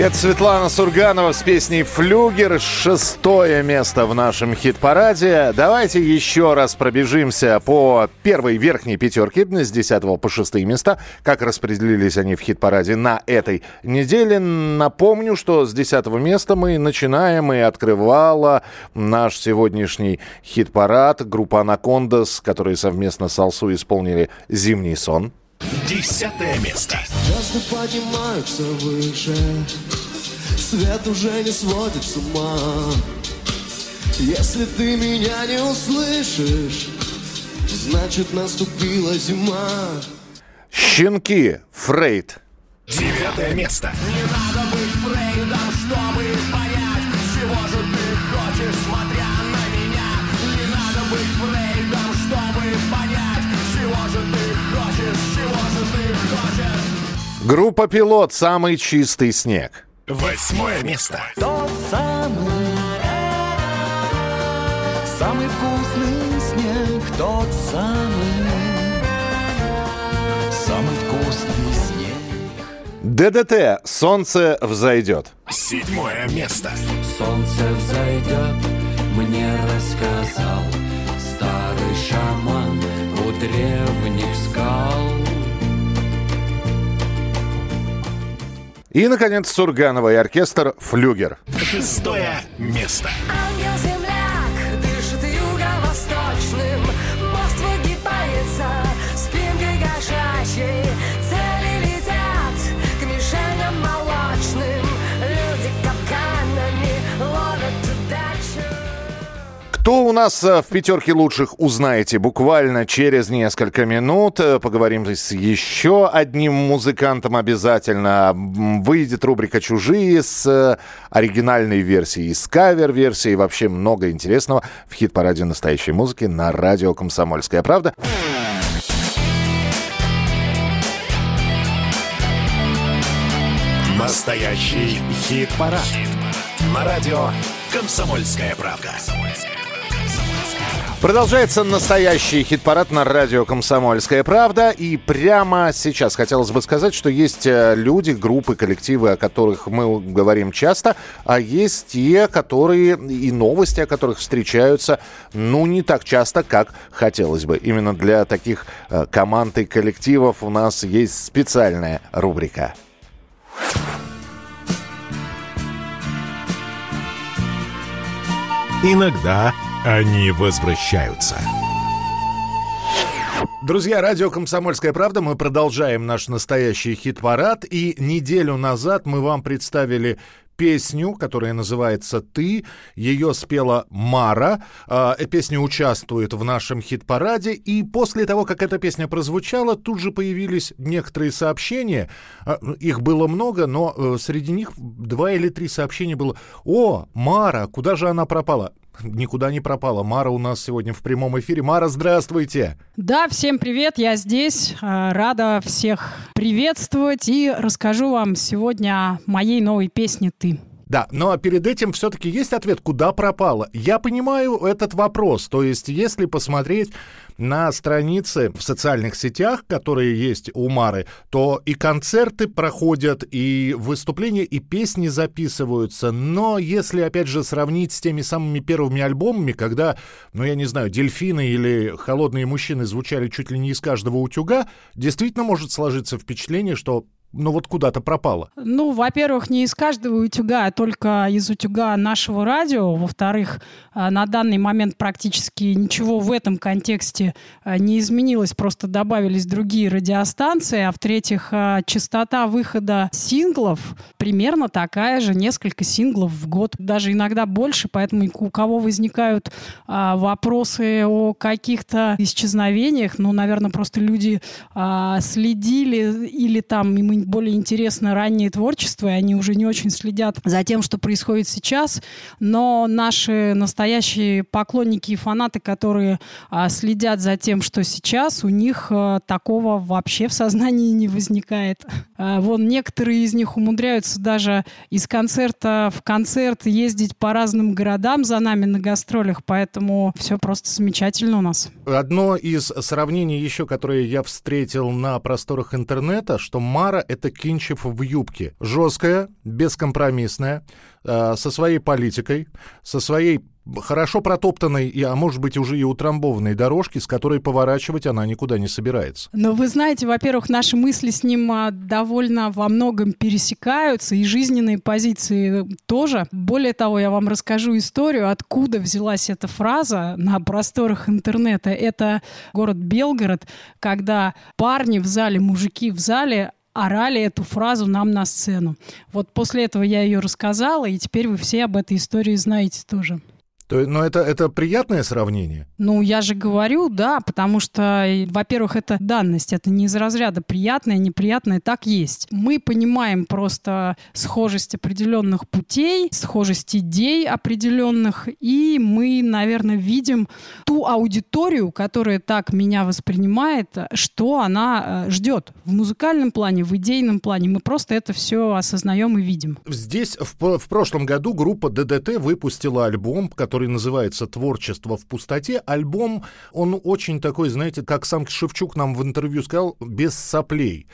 Это Светлана Сурганова с песней «Флюгер». Шестое место в нашем хит-параде. Давайте еще раз пробежимся по первой верхней пятерке с 10 по 6 места. Как распределились они в хит-параде на этой неделе. Напомню, что с 10 места мы начинаем и открывала наш сегодняшний хит-парад. Группа «Анакондас», которые совместно с Алсу исполнили «Зимний сон». Десятое место. Звезды поднимаются выше Свет уже не сводит с ума Если ты меня не услышишь Значит наступила зима «Щенки», Фрейд. Девятое место. Не надо быть Фрейдом, Группа «Пилот», «Самый чистый снег». Восьмое место. Тот самый, самый вкусный снег, тот самый, самый вкусный снег. ДДТ «Солнце взойдет». Седьмое место. Солнце взойдет, мне рассказал Старый шаман у древних скал И, наконец, Сурганова и оркестр «Флюгер». Шестое место. Кто у нас э, в пятерке лучших, узнаете буквально через несколько минут. Э, Поговорим с еще одним музыкантом обязательно. Выйдет рубрика «Чужие» с э, оригинальной версией, с кавер-версией. Вообще много интересного в хит-параде настоящей музыки на радио «Комсомольская правда». Настоящий хит-парад. На радио «Комсомольская правда». Продолжается настоящий хит-парад на радио «Комсомольская правда». И прямо сейчас хотелось бы сказать, что есть э, люди, группы, коллективы, о которых мы говорим часто, а есть те, которые и новости, о которых встречаются, ну, не так часто, как хотелось бы. Именно для таких э, команд и коллективов у нас есть специальная рубрика. Иногда они возвращаются. Друзья, радио «Комсомольская правда», мы продолжаем наш настоящий хит-парад. И неделю назад мы вам представили песню, которая называется «Ты». Ее спела Мара. Э, песня участвует в нашем хит-параде. И после того, как эта песня прозвучала, тут же появились некоторые сообщения. Э, их было много, но э, среди них два или три сообщения было. «О, Мара, куда же она пропала?» Никуда не пропала. Мара у нас сегодня в прямом эфире. Мара, здравствуйте! Да, всем привет, я здесь. Э, Рада всех приветствовать и расскажу вам сегодня о моей новой песне «Ты». Да, но перед этим все-таки есть ответ, куда пропала. Я понимаю этот вопрос. То есть, если посмотреть на страницы в социальных сетях, которые есть у Мары, то и концерты проходят, и выступления, и песни записываются. Но если, опять же, сравнить с теми самыми первыми альбомами, когда, ну, я не знаю, «Дельфины» или «Холодные мужчины» звучали чуть ли не из каждого утюга, действительно может сложиться впечатление, что ну вот куда-то пропала? Ну, во-первых, не из каждого утюга, а только из утюга нашего радио. Во-вторых, а, на данный момент практически ничего в этом контексте а, не изменилось, просто добавились другие радиостанции. А в-третьих, а, частота выхода синглов примерно такая же, несколько синглов в год, даже иногда больше, поэтому у кого возникают вопросы о каких-то исчезновениях, ну, наверное, просто люди следили или там более интересно раннее творчество, и они уже не очень следят за тем, что происходит сейчас. Но наши настоящие поклонники и фанаты, которые а, следят за тем, что сейчас, у них а, такого вообще в сознании не возникает. А, вон некоторые из них умудряются даже из концерта в концерт ездить по разным городам за нами на гастролях, поэтому все просто замечательно у нас. Одно из сравнений еще, которое я встретил на просторах интернета, что Мара это Кинчев в юбке. Жесткая, бескомпромиссная, э, со своей политикой, со своей хорошо протоптанной, и, а может быть уже и утрамбованной дорожки, с которой поворачивать она никуда не собирается. Но вы знаете, во-первых, наши мысли с ним а, довольно во многом пересекаются, и жизненные позиции тоже. Более того, я вам расскажу историю, откуда взялась эта фраза на просторах интернета. Это город Белгород, когда парни в зале, мужики в зале орали эту фразу нам на сцену. Вот после этого я ее рассказала, и теперь вы все об этой истории знаете тоже. То, но это, это приятное сравнение? Ну, я же говорю, да, потому что, во-первых, это данность, это не из разряда приятное, неприятное, так есть. Мы понимаем просто схожесть определенных путей, схожесть идей определенных, и мы, наверное, видим ту аудиторию, которая так меня воспринимает, что она э, ждет в музыкальном плане, в идейном плане. Мы просто это все осознаем и видим. Здесь в, в прошлом году группа ДДТ выпустила альбом, который который называется «Творчество в пустоте». Альбом, он очень такой, знаете, как сам Шевчук нам в интервью сказал, без соплей.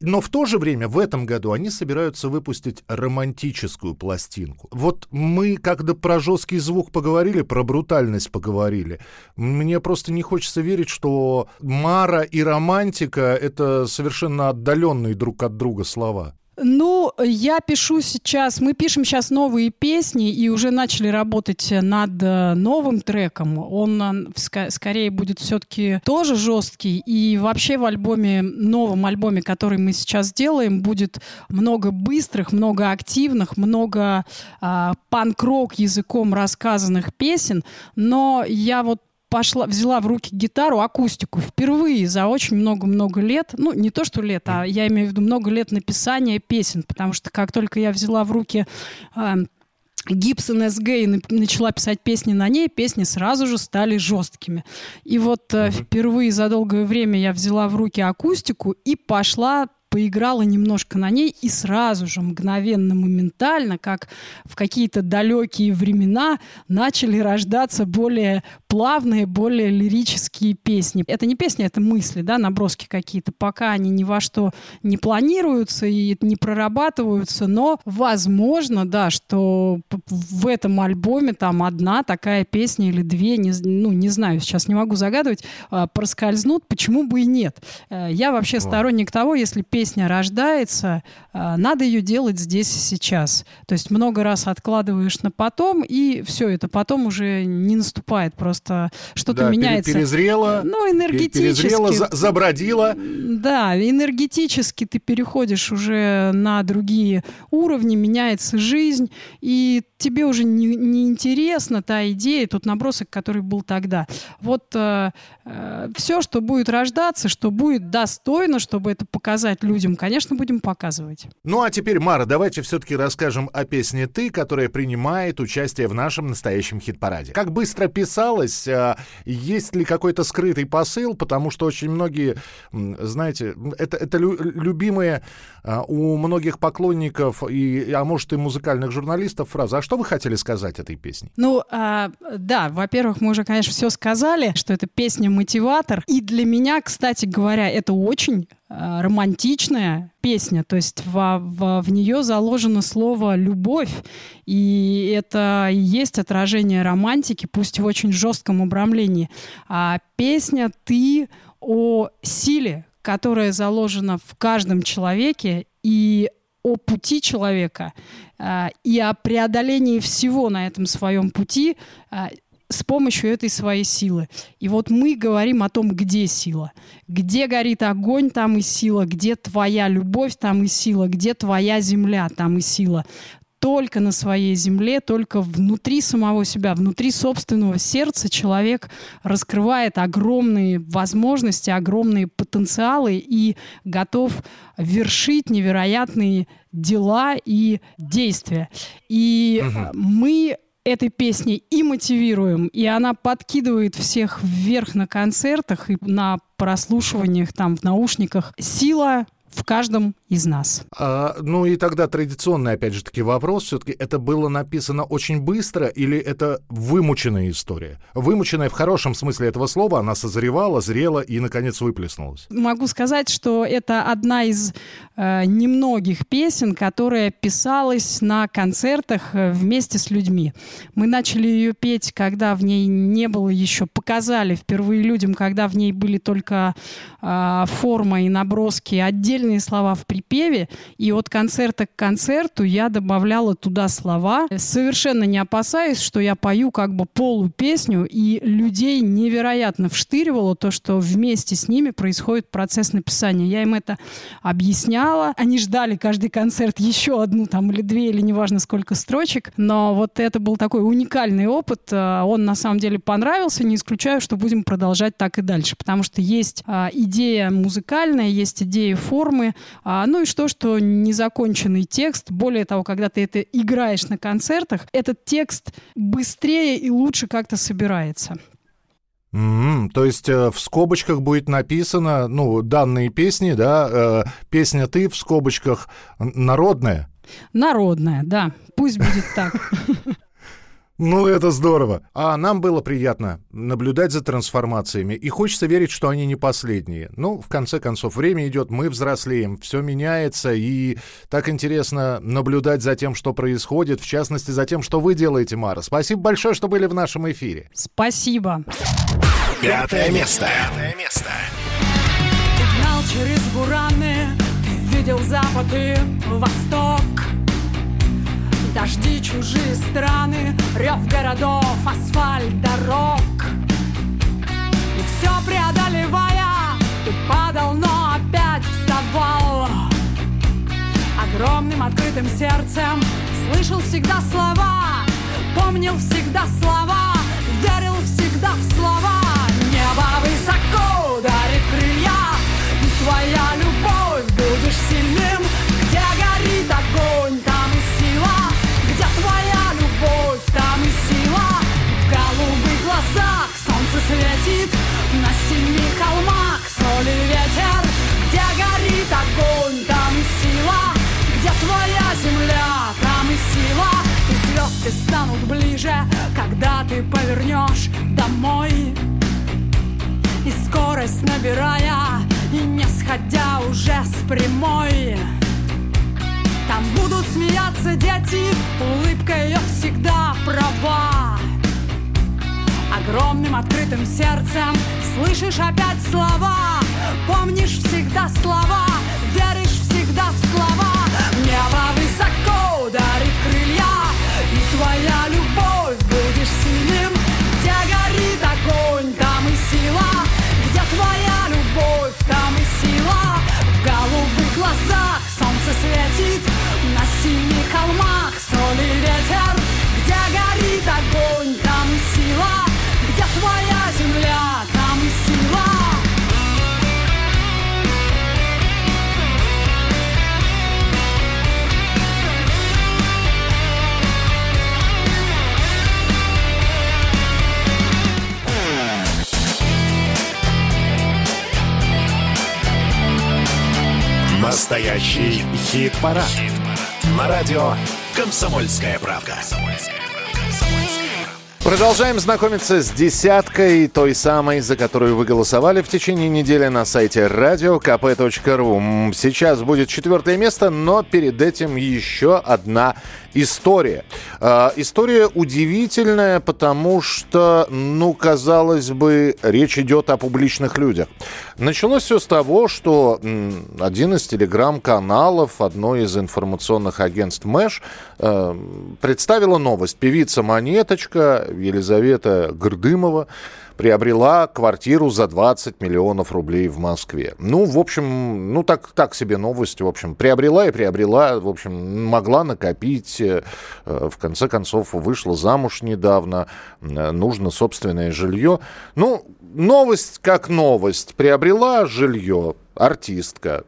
Но в то же время в этом году они собираются выпустить романтическую пластинку. Вот мы, когда про жесткий звук поговорили, про брутальность поговорили, мне просто не хочется верить, что Мара и романтика — это совершенно отдаленные друг от друга слова. Ну, я пишу сейчас, мы пишем сейчас новые песни и уже начали работать над э, новым треком. Он э, скорее будет все-таки тоже жесткий. И вообще в альбоме, новом альбоме, который мы сейчас делаем, будет много быстрых, много активных, много э, панк-рок языком рассказанных песен. Но я вот пошла, взяла в руки гитару, акустику впервые за очень много-много лет. Ну, не то, что лет, а я имею в виду много лет написания песен, потому что как только я взяла в руки э, Гибсон СГ и начала писать песни на ней, песни сразу же стали жесткими. И вот э, впервые за долгое время я взяла в руки акустику и пошла поиграла немножко на ней и сразу же, мгновенно, моментально, как в какие-то далекие времена, начали рождаться более плавные, более лирические песни. Это не песни, это мысли, да, наброски какие-то. Пока они ни во что не планируются и не прорабатываются, но возможно, да, что в этом альбоме там одна такая песня или две, не, ну, не знаю, сейчас не могу загадывать, а, проскользнут, почему бы и нет. Э, я вообще сторонник того, если песня песня рождается, а, надо ее делать здесь и сейчас. То есть много раз откладываешь на потом, и все, это потом уже не наступает. Просто что-то Да, меняется. перезрело, Ну, энергетически. перезрело, за- забродило. Да, энергетически ты переходишь уже на другие уровни, меняется жизнь, и тебе уже не, не интересна та идея, тот набросок, который был тогда. Вот все, что будет рождаться, что будет достойно, чтобы это показать людям, конечно, будем показывать. Ну а теперь, Мара, давайте все-таки расскажем о песне «Ты», которая принимает участие в нашем настоящем хит-параде. Как быстро писалось, а, есть ли какой-то скрытый посыл, потому что очень многие, знаете, это, это лю- любимые а, у многих поклонников, и, а может и музыкальных журналистов фраза «А что вы хотели сказать этой песней?» Ну, а, да, во-первых, мы уже, конечно, все сказали, что это песня-мотиватор. И для меня, кстати говоря, это очень а, романтичная песня, то есть в, в, в нее заложено слово «любовь», и это и есть отражение романтики, пусть в очень жестком обрамлении. А песня «Ты» о силе, которая заложена в каждом человеке, и о пути человека, а, и о преодолении всего на этом своем пути а, с помощью этой своей силы. И вот мы говорим о том, где сила. Где горит огонь, там и сила. Где твоя любовь, там и сила. Где твоя земля, там и сила. Только на своей земле, только внутри самого себя, внутри собственного сердца человек раскрывает огромные возможности, огромные потенциалы и готов вершить невероятные дела и действия. И э, мы этой песней и мотивируем, и она подкидывает всех вверх на концертах и на прослушиваниях там в наушниках. Сила в каждом из нас. А, ну и тогда традиционный, опять же таки, вопрос. Все-таки это было написано очень быстро или это вымученная история? Вымученная в хорошем смысле этого слова, она созревала, зрела и, наконец, выплеснулась. Могу сказать, что это одна из э, немногих песен, которая писалась на концертах э, вместе с людьми. Мы начали ее петь, когда в ней не было еще, показали впервые людям, когда в ней были только э, форма и наброски, отдельные слова в припеве. И от концерта к концерту я добавляла туда слова, совершенно не опасаясь, что я пою как бы полупесню, и людей невероятно вштыривало то, что вместе с ними происходит процесс написания. Я им это объясняла. Они ждали каждый концерт еще одну там или две, или неважно сколько строчек. Но вот это был такой уникальный опыт. А, Он на самом деле понравился. Не исключаю, что будем продолжать так и дальше. Потому что есть а, идея музыкальная, есть идея формы. а, ну и что, что незаконченный текст. Более того, когда ты это играешь на концертах, этот текст быстрее и лучше как-то собирается. М, То есть э, в скобочках будет написано, ну, данные песни, да, э, песня «Ты» в скобочках народная. Народная, да. Пусть будет так. Ну, это здорово. А нам было приятно наблюдать за трансформациями. И хочется верить, что они не последние. Ну, в конце концов, время идет, мы взрослеем, все меняется. И так интересно наблюдать за тем, что происходит, в частности, за тем, что вы делаете, Мара. Спасибо большое, что были в нашем эфире. Спасибо. Пятое место. Пятое место. Ты гнал через бураны, ты видел запад и восток. Дожди, чужие страны, рев городов, асфальт дорог. И все преодолевая, ты падал, но опять вставал. Огромным открытым сердцем слышал всегда слова, помнил всегда слова, верил всегда в слова. Небо высоко дарит крылья, и твоя любовь когда ты повернешь домой И скорость набирая, и не сходя уже с прямой Там будут смеяться дети, улыбка ее всегда права. Огромным открытым сердцем слышишь опять слова. Помнишь всегда слова, веришь всегда в слова. Небо высоко дарит крылья, и твоя светит Настоящий хит-парад. На радио «Комсомольская правка». Продолжаем знакомиться с десяткой той самой, за которую вы голосовали в течение недели на сайте radiokp.ru. Сейчас будет четвертое место, но перед этим еще одна история. Э, история удивительная, потому что, ну, казалось бы, речь идет о публичных людях. Началось все с того, что один из телеграм-каналов, одно из информационных агентств МЭШ, э, представила новость. Певица Монеточка Елизавета Гордымова приобрела квартиру за 20 миллионов рублей в Москве. Ну, в общем, ну так, так себе новость. В общем, приобрела и приобрела, в общем, могла накопить. э, э, В конце концов, вышла замуж недавно. э, Нужно собственное жилье. Ну, новость как новость. Приобрела жилье артистка,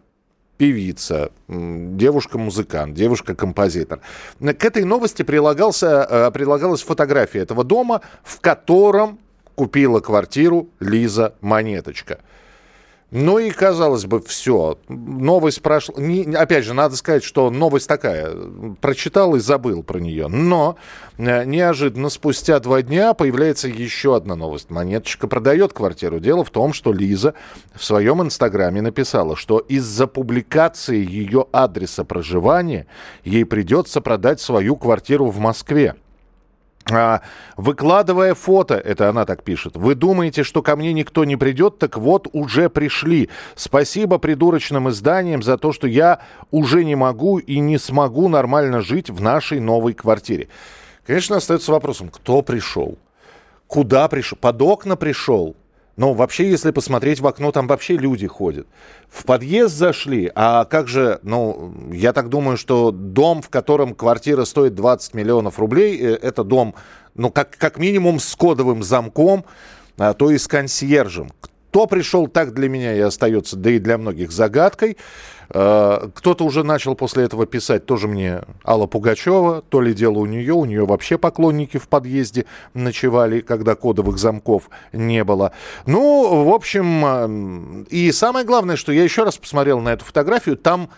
певица, девушка-музыкант, девушка-композитор. К этой новости прилагался, прилагалась фотография этого дома, в котором купила квартиру Лиза Монеточка. Ну и, казалось бы, все. Новость прошла. Не- опять же, надо сказать, что новость такая. Прочитал и забыл про нее. Но э, неожиданно спустя два дня появляется еще одна новость. Монеточка продает квартиру. Дело в том, что Лиза в своем инстаграме написала, что из-за публикации ее адреса проживания ей придется продать свою квартиру в Москве. А, выкладывая фото, это она так пишет, вы думаете, что ко мне никто не придет, так вот уже пришли. Спасибо придурочным изданиям за то, что я уже не могу и не смогу нормально жить в нашей новой квартире. Конечно, остается вопросом, кто пришел? Куда пришел? Под окна пришел? Но вообще, если посмотреть в окно, там вообще люди ходят. В подъезд зашли, а как же, ну, я так думаю, что дом, в котором квартира стоит 20 миллионов рублей, э, это дом, ну, как, как минимум с кодовым замком, а то и с консьержем. Кто пришел, так для меня и остается, да и для многих загадкой. Э, Кто-то уже начал после этого писать тоже мне Алла Пугачева. То ли дело у нее, у нее вообще поклонники в подъезде ночевали, когда кодовых замков не было. Ну, в общем, э, и самое главное, что я еще раз посмотрел на эту фотографию, там,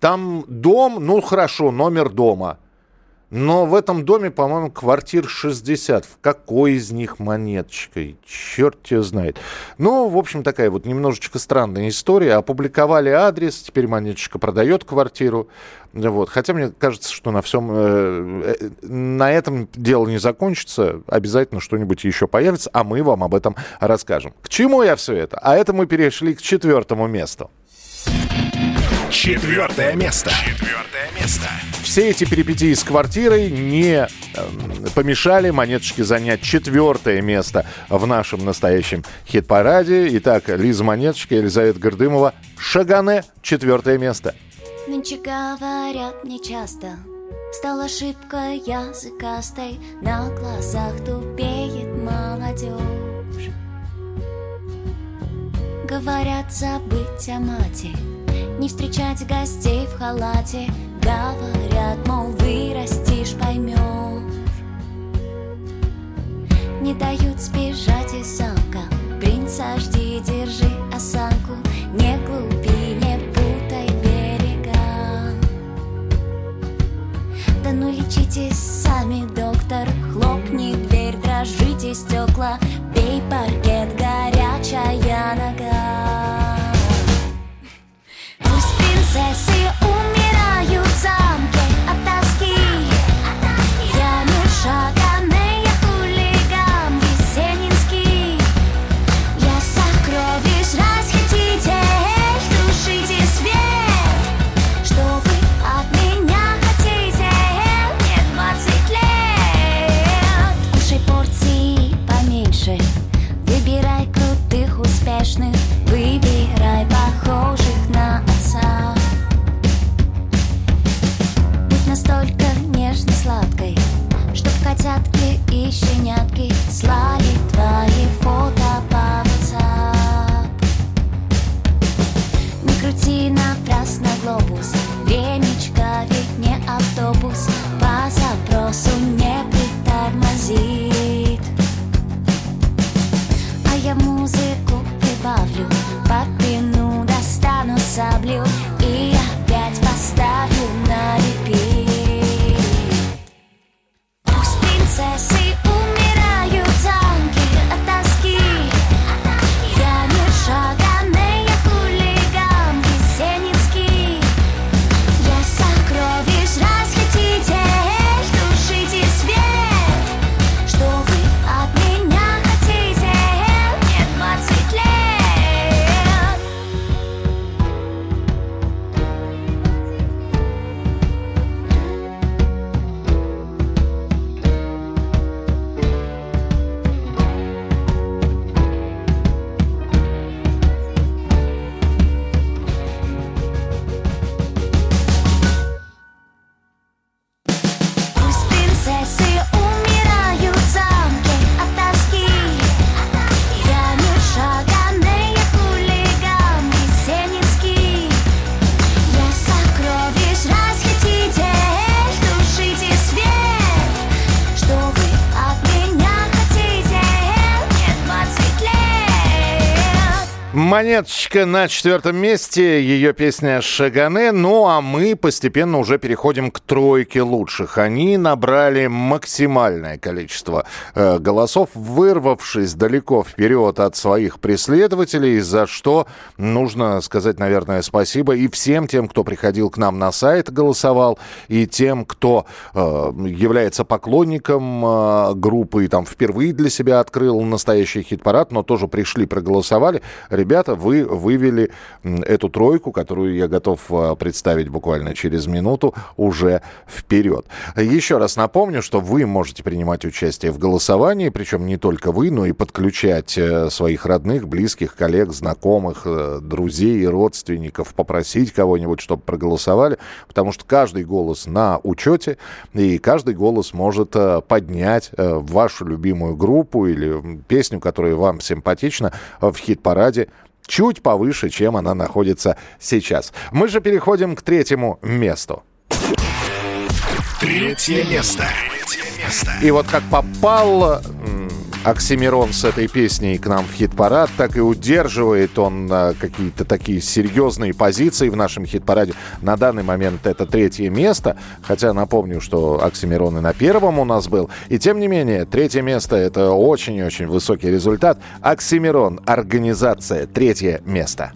там дом, ну хорошо, номер дома. Но в этом доме, по-моему, квартир 60. В какой из них монеточкой? Черт тебя знает. Ну, в общем, такая вот немножечко странная история. Опубликовали адрес, теперь монеточка продает квартиру. Вот. Хотя мне кажется, что на всем э, э, на этом дело не закончится. Обязательно что-нибудь еще появится, а мы вам об этом расскажем. К чему я все это? А это мы перешли к четвертому месту. Четвертое место. Четвертое место. Все эти перипетии с квартирой не эм, помешали монеточке занять четвертое место в нашем настоящем хит-параде. Итак, Лиза Монеточка, Елизавета Гордымова, Шагане, четвертое место. Нынче говорят мне часто Стал ошибкой языкастой На глазах тупеет молодежь Говорят забыть о мате Не встречать гостей в халате. Говорят, мол, вырастешь, поймешь Не дают сбежать из замка. Принца жди, держи осанку. Не глупи, не путай берега. Да ну лечитесь сами, доктор. Хлопни дверь, дрожите стекла. Бей паркет, горячая нога Пусть непонятки Слали твои фото по WhatsApp. Не крути напрасно глобус ремечка ведь не автобус. По запросу не притормозит. А я музыку прибавлю Папину достану саблю Монеточка на четвертом месте, ее песня «Шагане». Ну, а мы постепенно уже переходим к тройке лучших. Они набрали максимальное количество э, голосов, вырвавшись далеко вперед от своих преследователей, за что нужно сказать, наверное, спасибо и всем тем, кто приходил к нам на сайт, голосовал, и тем, кто э, является поклонником э, группы и там впервые для себя открыл настоящий хит-парад, но тоже пришли, проголосовали ребята, вы вывели эту тройку, которую я готов а, представить буквально через минуту, уже вперед. Еще раз напомню, что вы можете принимать участие в голосовании, причем не только вы, но и подключать э, своих родных, близких, коллег, знакомых, э, друзей, родственников, попросить кого-нибудь, чтобы проголосовали, потому что каждый голос на учете, и каждый голос может э, поднять вашу любимую группу или песню, которая вам симпатична, в хит-параде чуть повыше, чем она находится сейчас. Мы же переходим к третьему месту. Третье место. И вот как попал Оксимирон с этой песней к нам в хит-парад, так и удерживает он а, какие-то такие серьезные позиции в нашем хит-параде. На данный момент это третье место, хотя напомню, что Оксимирон и на первом у нас был. И тем не менее, третье место это очень-очень высокий результат. Оксимирон, организация, третье место.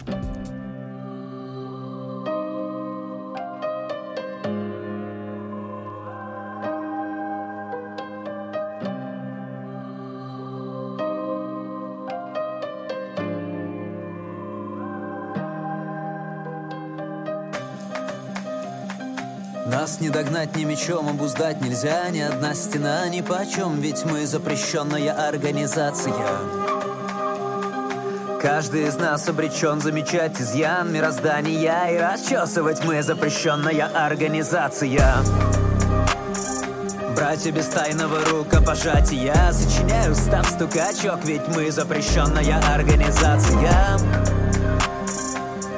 Нас не догнать ни мечом, обуздать нельзя Ни одна стена ни почем Ведь мы запрещенная организация. Каждый из нас обречен замечать изъян мироздания И расчесывать мы запрещенная организация. Братья без тайного рукопожатия Сочиняю став стукачок Ведь мы запрещенная организация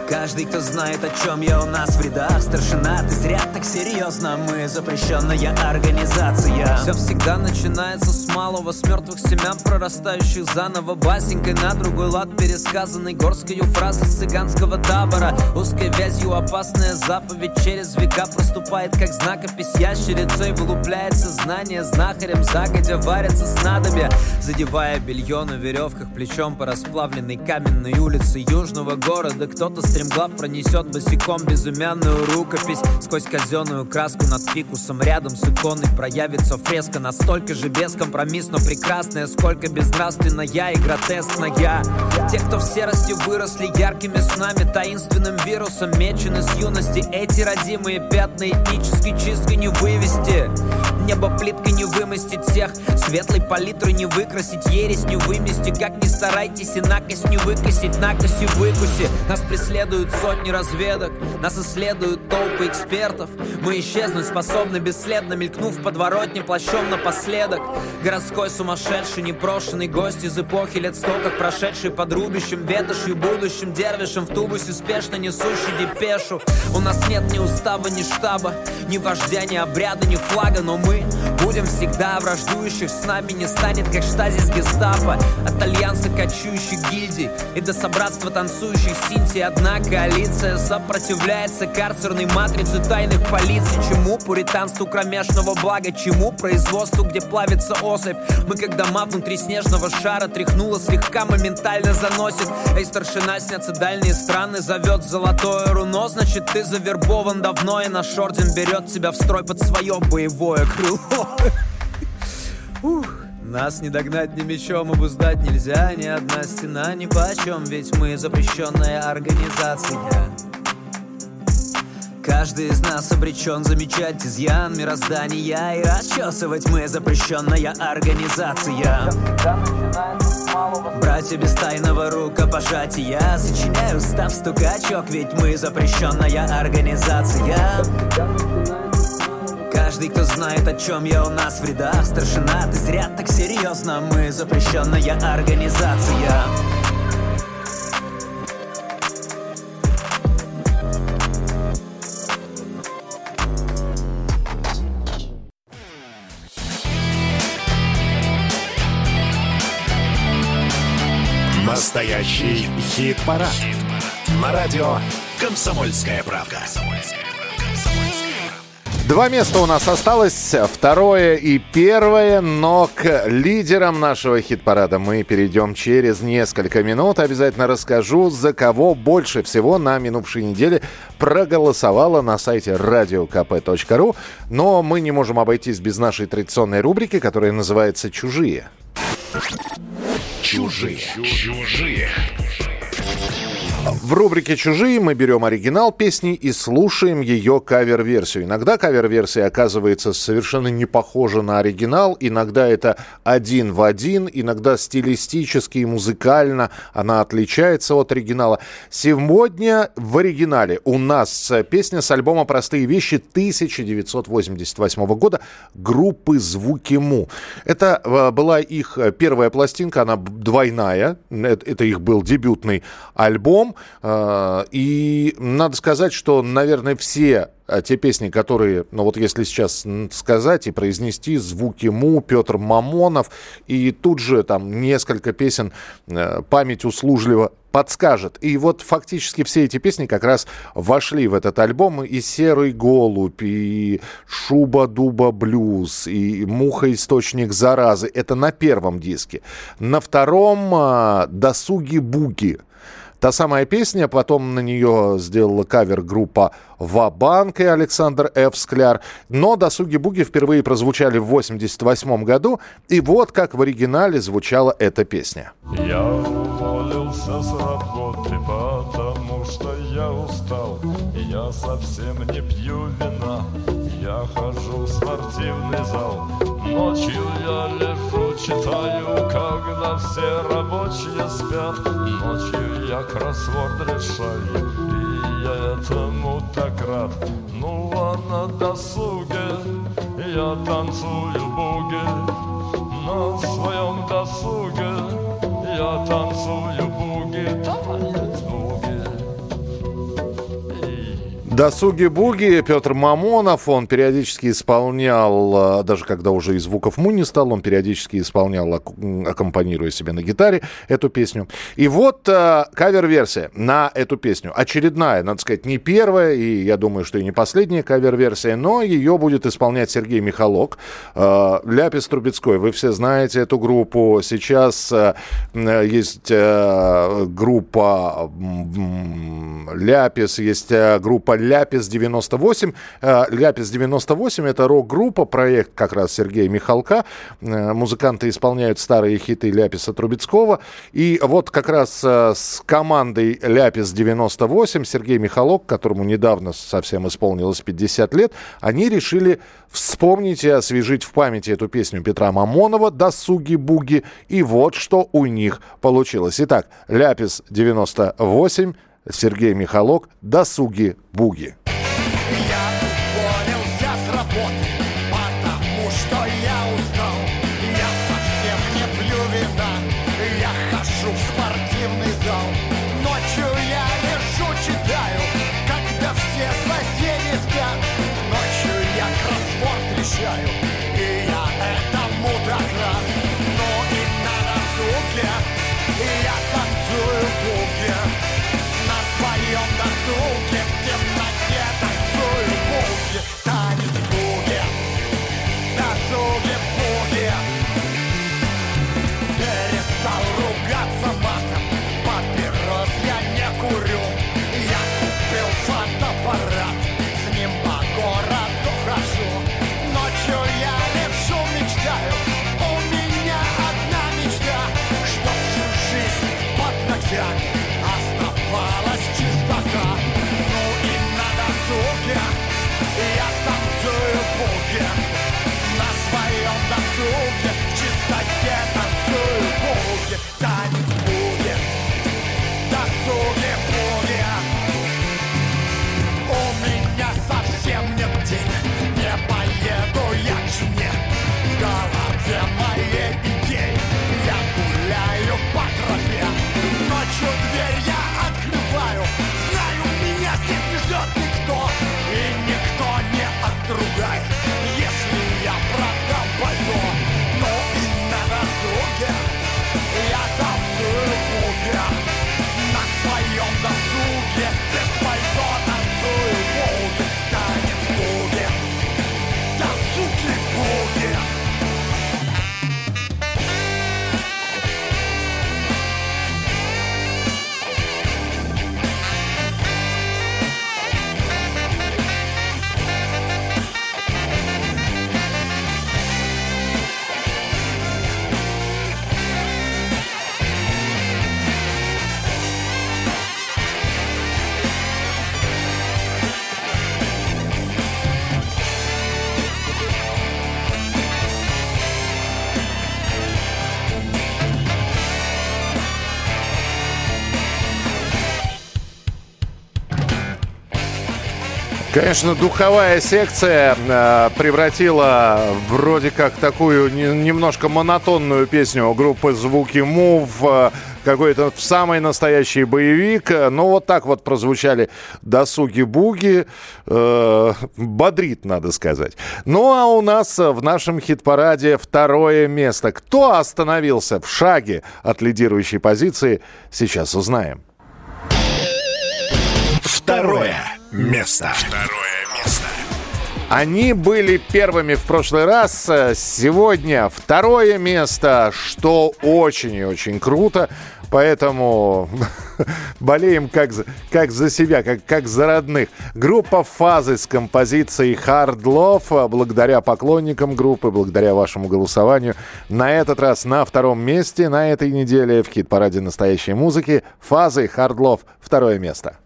Каждый, кто знает, о чем я у нас в рядах Старшина, ты зря так серьезно Мы запрещенная организация. Все всегда начинается с малого С мертвых семян, прорастающих заново. Басенькой на другой лад пересказанной Горской фразы цыганского табора. Узкой вязью опасная заповедь Через века проступает, как знакопись Ящерицей. Вылупляется знание Знахарем загодя варятся снадобья Задевая белье на веревках Плечом по расплавленной каменной улице Южного города Кто-то стремглав пронесет босиком безымянную рукопись. Сквозь казенную краску над фикусом Рядом с иконой проявится фреска. Настолько же бескомпромиссно прекрасная Сколько безнравственная и гротескная. Те, кто в серости выросли яркими снами Таинственным вирусом мечены с юности. Эти родимые пятна этнической чисткой не вывести Небо плиткой не вымостить всех. Светлой палитрой не выкрасить Ересь не вымести. Как ни старайтесь и накость не выкосить Накость выкуси. Нас преследуют сотни разведок Нас исследуют толпы экспертов. Мы исчезнуть способны бесследно Мелькнув подворотне плащом напоследок. Городской сумасшедший непрошенный гость Из эпохи лет сто, как прошедший под рубящим Ветошью будущим дервишем В тубусе спешно несущий депешу. У нас нет ни устава, ни штаба Ни вождя, ни обряда, ни флага Но мы будем всегда враждующих. С нами не станет, как штазис гестапо. От альянса кочующих гильдий И до собратства танцующих синти. Одна коалиция сопротивляется карцерной матрице тайных полиций. Чему пуританству кромешного блага? Чему производству, где плавится особь? Мы как дома внутри снежного шара Тряхнуло слегка, моментально заносит. Эй, старшина, снятся дальние страны Зовет золотое руно. Значит, ты завербован давно И наш орден берет тебя в строй под свое боевое крыло Ух. Нас не догнать ни мечом, обуздать нельзя Ни одна стена ни почем Ведь мы запрещенная организация. Каждый из нас обречен замечать изъян мироздания И расчесывать мы запрещенная организация. Братья без тайного рукопожатия Сочиняю став стукачок Ведь мы запрещенная организация Каждый, кто знает, о чем я у нас в рядах Старшина, ты зря так серьезно Мы запрещенная организация Настоящий хит-парад. На радио «Комсомольская правда». Два места у нас осталось, второе и первое, но к лидерам нашего хит-парада мы перейдем через несколько минут. Обязательно расскажу, за кого больше всего на минувшей неделе проголосовало на сайте radiokp.ru. Но мы не можем обойтись без нашей традиционной рубрики, которая называется «Чужие». Чужие. Чужие. В рубрике «Чужие» мы берем оригинал песни и слушаем ее кавер-версию. Иногда кавер-версия оказывается совершенно не похожа на оригинал, иногда это один в один, иногда стилистически и музыкально она отличается от оригинала. Сегодня в оригинале у нас песня с альбома «Простые вещи» 1988 года группы «Звуки Му». Это э, была их первая пластинка, она двойная, это, это их был дебютный альбом. Э, И надо сказать, что, наверное, все э, те песни, которые, ну вот если сейчас сказать и произнести звуки Му, Петр Мамонов, и тут же там несколько песен э, память услужливо подскажет. И вот фактически все эти песни как раз вошли в этот альбом. И «Серый голубь», и «Шуба-дуба блюз», и «Муха источник заразы». Это на первом диске. На втором а, «Досуги-буги». Та самая песня, потом на нее сделала кавер-группа «Ва-банк» и Александр Ф. Скляр. Но «Досуги-буги» впервые прозвучали в 88 году. И вот как в оригинале звучала эта песня. Я уволился с работы, потому что я устал. Я совсем не пью вина, я хожу в спортивный зал. Ночью я лежу, читаю, когда все рабочие спят. Ночью я кроссворд решаю, и я этому так рад. Ну а на досуге я танцую буги, на своем досуге я танцую буги, Досуги-буги, Петр Мамонов, он периодически исполнял, э, даже когда уже и звуков му не стал, он периодически исполнял, аккомпанируя себе на гитаре эту песню. И вот э, кавер-версия на эту песню. Очередная, надо сказать, не первая, и я думаю, что и не последняя кавер-версия, но ее будет исполнять Сергей Михалок. Э, Ляпис Трубецкой, вы все знаете эту группу. Сейчас э, есть э, группа м, Ляпис, есть э, группа Ляпис 98. Э, Ляпис 98 это рок-группа, проект как раз Сергея Михалка. Э, Музыканты исполняют старые хиты Ляписа Трубецкого. И вот как раз э, с командой Ляпис 98 Сергей Михалок, которому недавно совсем исполнилось 50 лет, они решили вспомнить и освежить в памяти эту песню Петра Мамонова «Досуги-буги». И вот что у них получилось. Итак, Ляпис 98, Сергей Михалок, «Досуги-буги». Конечно, духовая секция э, превратила вроде как такую не- немножко монотонную песню группы «Звуки Му» в э, какой-то самый настоящий боевик. Ну, вот так вот прозвучали «Досуги-буги». Э, бодрит, надо сказать. Ну, а у нас в нашем хит-параде второе место. Кто остановился в шаге от лидирующей позиции, сейчас узнаем. Второе место. Второе место. Они были первыми в прошлый раз. Сегодня второе место, что очень и очень круто. Поэтому болеем как за, как за себя, как, как за родных. Группа «Фазы» с композицией «Hard Love». Благодаря поклонникам группы, благодаря вашему голосованию. На этот раз на втором месте на этой неделе в хит-параде настоящей музыки «Фазы» «Hard Love» второе место.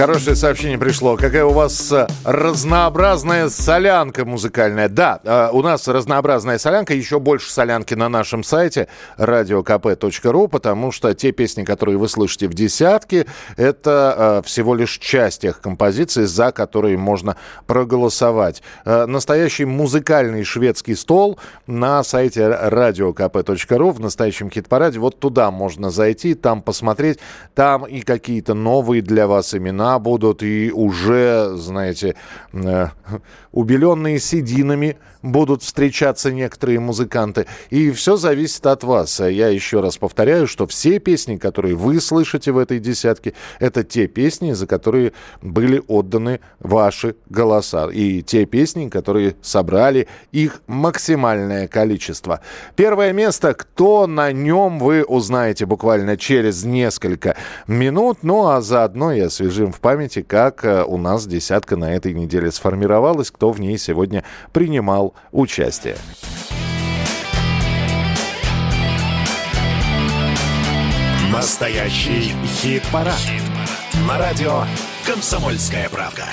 Хорошее сообщение пришло. Какая у вас э, разнообразная солянка музыкальная. Да, э, у нас разнообразная солянка. Еще больше солянки на нашем сайте radiokp.ru, потому что те песни, которые вы слышите в десятке, это э, всего лишь часть тех композиций, за которые можно проголосовать. Настоящий музыкальный шведский стол на сайте radiokp.ru в настоящем хит-параде. Вот туда можно зайти, там посмотреть. Там и какие-то новые для вас имена, времена будут, и уже, знаете, э, убеленные сединами будут встречаться некоторые музыканты. И все зависит от вас. Я еще раз повторяю, что все песни, которые вы слышите в этой десятке, это те песни, за которые были отданы ваши голоса. И те песни, которые собрали их максимальное количество. Первое место, кто на нем, вы узнаете буквально через несколько минут. Ну а заодно и освежим в памяти, как э, у нас десятка на этой неделе сформировалась, кто в ней сегодня принимал участие. Настоящий хит-парад. На радио «Комсомольская правда».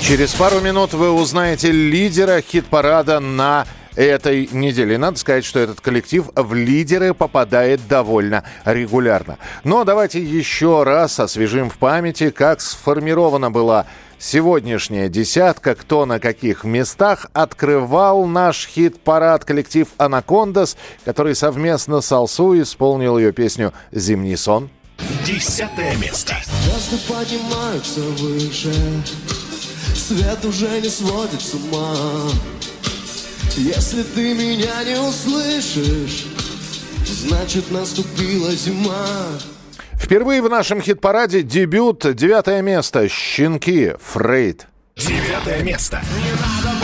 Через пару минут вы узнаете лидера хит-парада на этой неделе. надо сказать, что этот коллектив в лидеры попадает довольно регулярно. Но давайте еще раз освежим в памяти, как сформирована была сегодняшняя десятка, кто на каких местах открывал наш хит-парад коллектив «Анакондас», который совместно с Алсу исполнил ее песню «Зимний сон». Десятое место. Звезды поднимаются выше Свет уже не сводит с ума Если ты меня не услышишь Значит наступила зима Впервые в нашем хит-параде дебют, девятое место, «Щенки», Фрейд. Девятое место. Не надо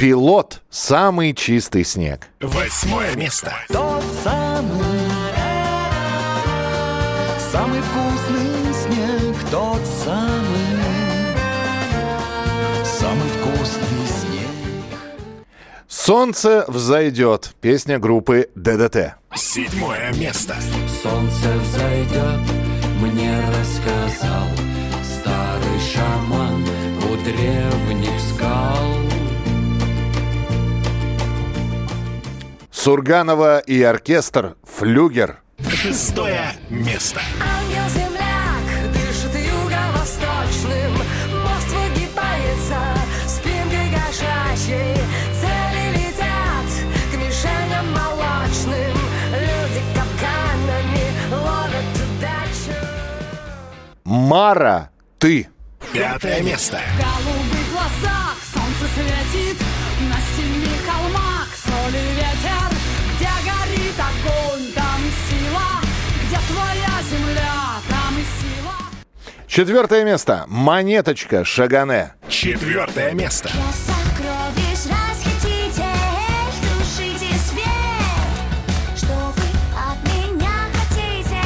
Пилот, самый чистый снег. Восьмое место. Тот самый, самый вкусный снег, тот самый, самый вкусный снег. «Солнце взойдет», песня группы ДДТ. Седьмое место. Солнце взойдет, мне рассказал Старый шаман у древних скал Сурганова и оркестр «Флюгер». Шестое место. Ангел-земляк дышит юго-восточным Мост выгибается спинкой кошачьей Цели летят к мишеням молочным Люди капканами ловят удачу Мара, ты. Пятое место. В голубых глазах солнце светит Четвертое место. Монеточка Шагане. Четвертое место. Сокровищ расхититель, тушите свет. Что вы от меня хотите?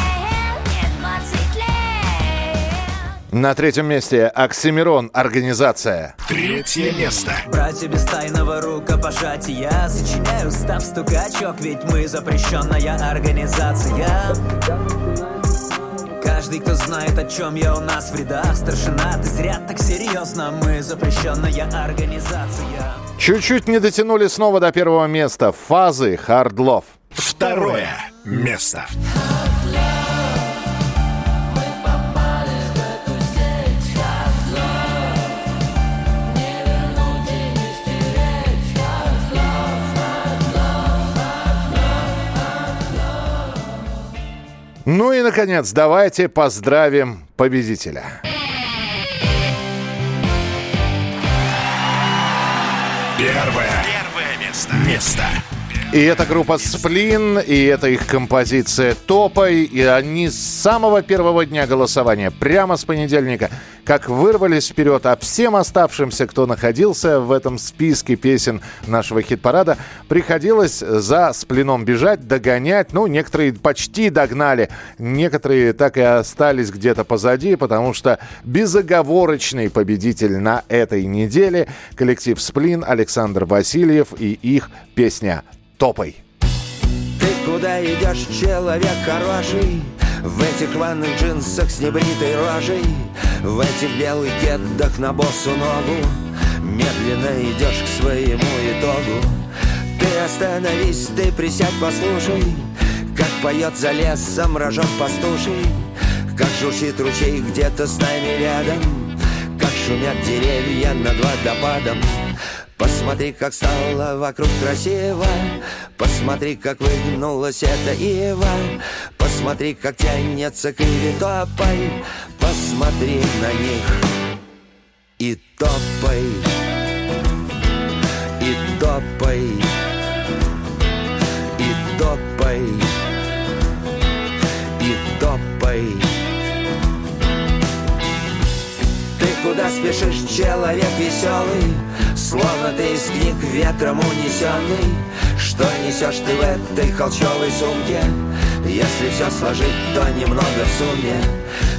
Мне 20 лет. На третьем месте Оксимирон. Организация. Третье место. Братья без тайного рукопожатия Сочиняю став стукачок Ведь мы запрещенная организация Каждый, кто знает, о чем я у нас в рядах Старшина, ты зря так серьезно Мы запрещенная организация Чуть-чуть не дотянули снова до первого места. Фазы Хардлов. Второе место. Ну и, наконец, давайте поздравим победителя. Первое. Первое место. Место. И это группа «Сплин», и это их композиция «Топай». И они с самого первого дня голосования, прямо с понедельника, как вырвались вперед, а всем оставшимся, кто находился в этом списке песен нашего хит-парада, приходилось за «Сплином» бежать, догонять. Ну, некоторые почти догнали, некоторые так и остались где-то позади, потому что безоговорочный победитель на этой неделе – коллектив «Сплин» Александр Васильев и их песня «Топай». Ты куда идешь, человек хороший? В этих рваных джинсах с небритой рожей. В этих белых кедах на босу ногу. Медленно идешь к своему итогу. Ты остановись, ты присядь, послушай. Как поет за лесом рожок пастуший. Как журчит ручей где-то с нами рядом. Как шумят деревья над водопадом Посмотри, как стало вокруг красиво. Посмотри, как выгнулась эта ива. Посмотри, как тянется к иве тополь Посмотри на них и топай. И топай. И топай. И топай куда спешишь, человек веселый. Словно ты из книг ветром унесенный. Что несешь ты в этой холчевой сумке? Если все сложить, то немного в сумме.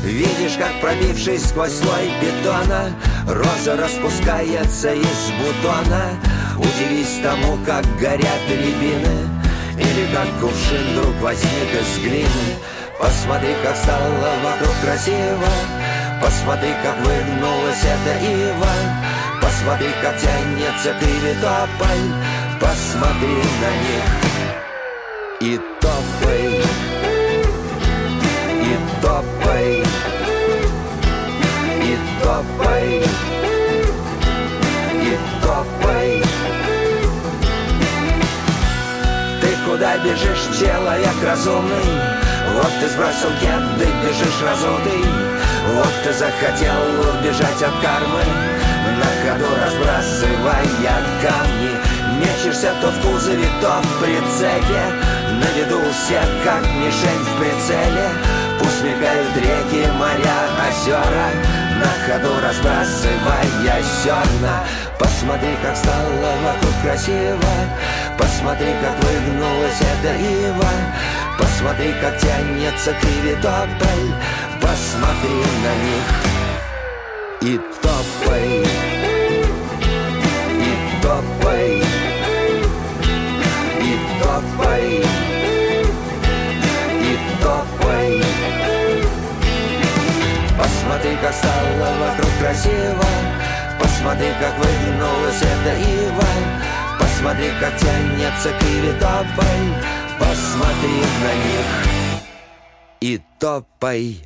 Видишь, как пробившись сквозь слой бетона Роза распускается из бутона. Удивись тому, как горят рябины. Или как кувшин вдруг возник из глины. Посмотри, как стало вокруг красиво Посмотри, как выгнулась эта ива Посмотри, как тянется тополь Посмотри на них. И топай. И топай. И топай. И топай. Ты куда бежишь, человек разумный? Вот ты сбросил кеды, бежишь разутый Вот ты захотел убежать от кармы На ходу разбрасывая камни. Мечешься то в кузове, то в прицепе На виду у всех, как мишень в прицеле. Пусть мигают реки, моря, озера На ходу разбрасывая зерна. Посмотри, как стало вокруг красиво Посмотри, как выгнулась эта ива Посмотри, как тянется к иве тополь Посмотри на них. И топай И топай И топай И топай. Посмотри, как стало вокруг красиво. Посмотри, как выгнулась эта ива. Посмотри, как тянется к иве тополь Посмотри на них. И топай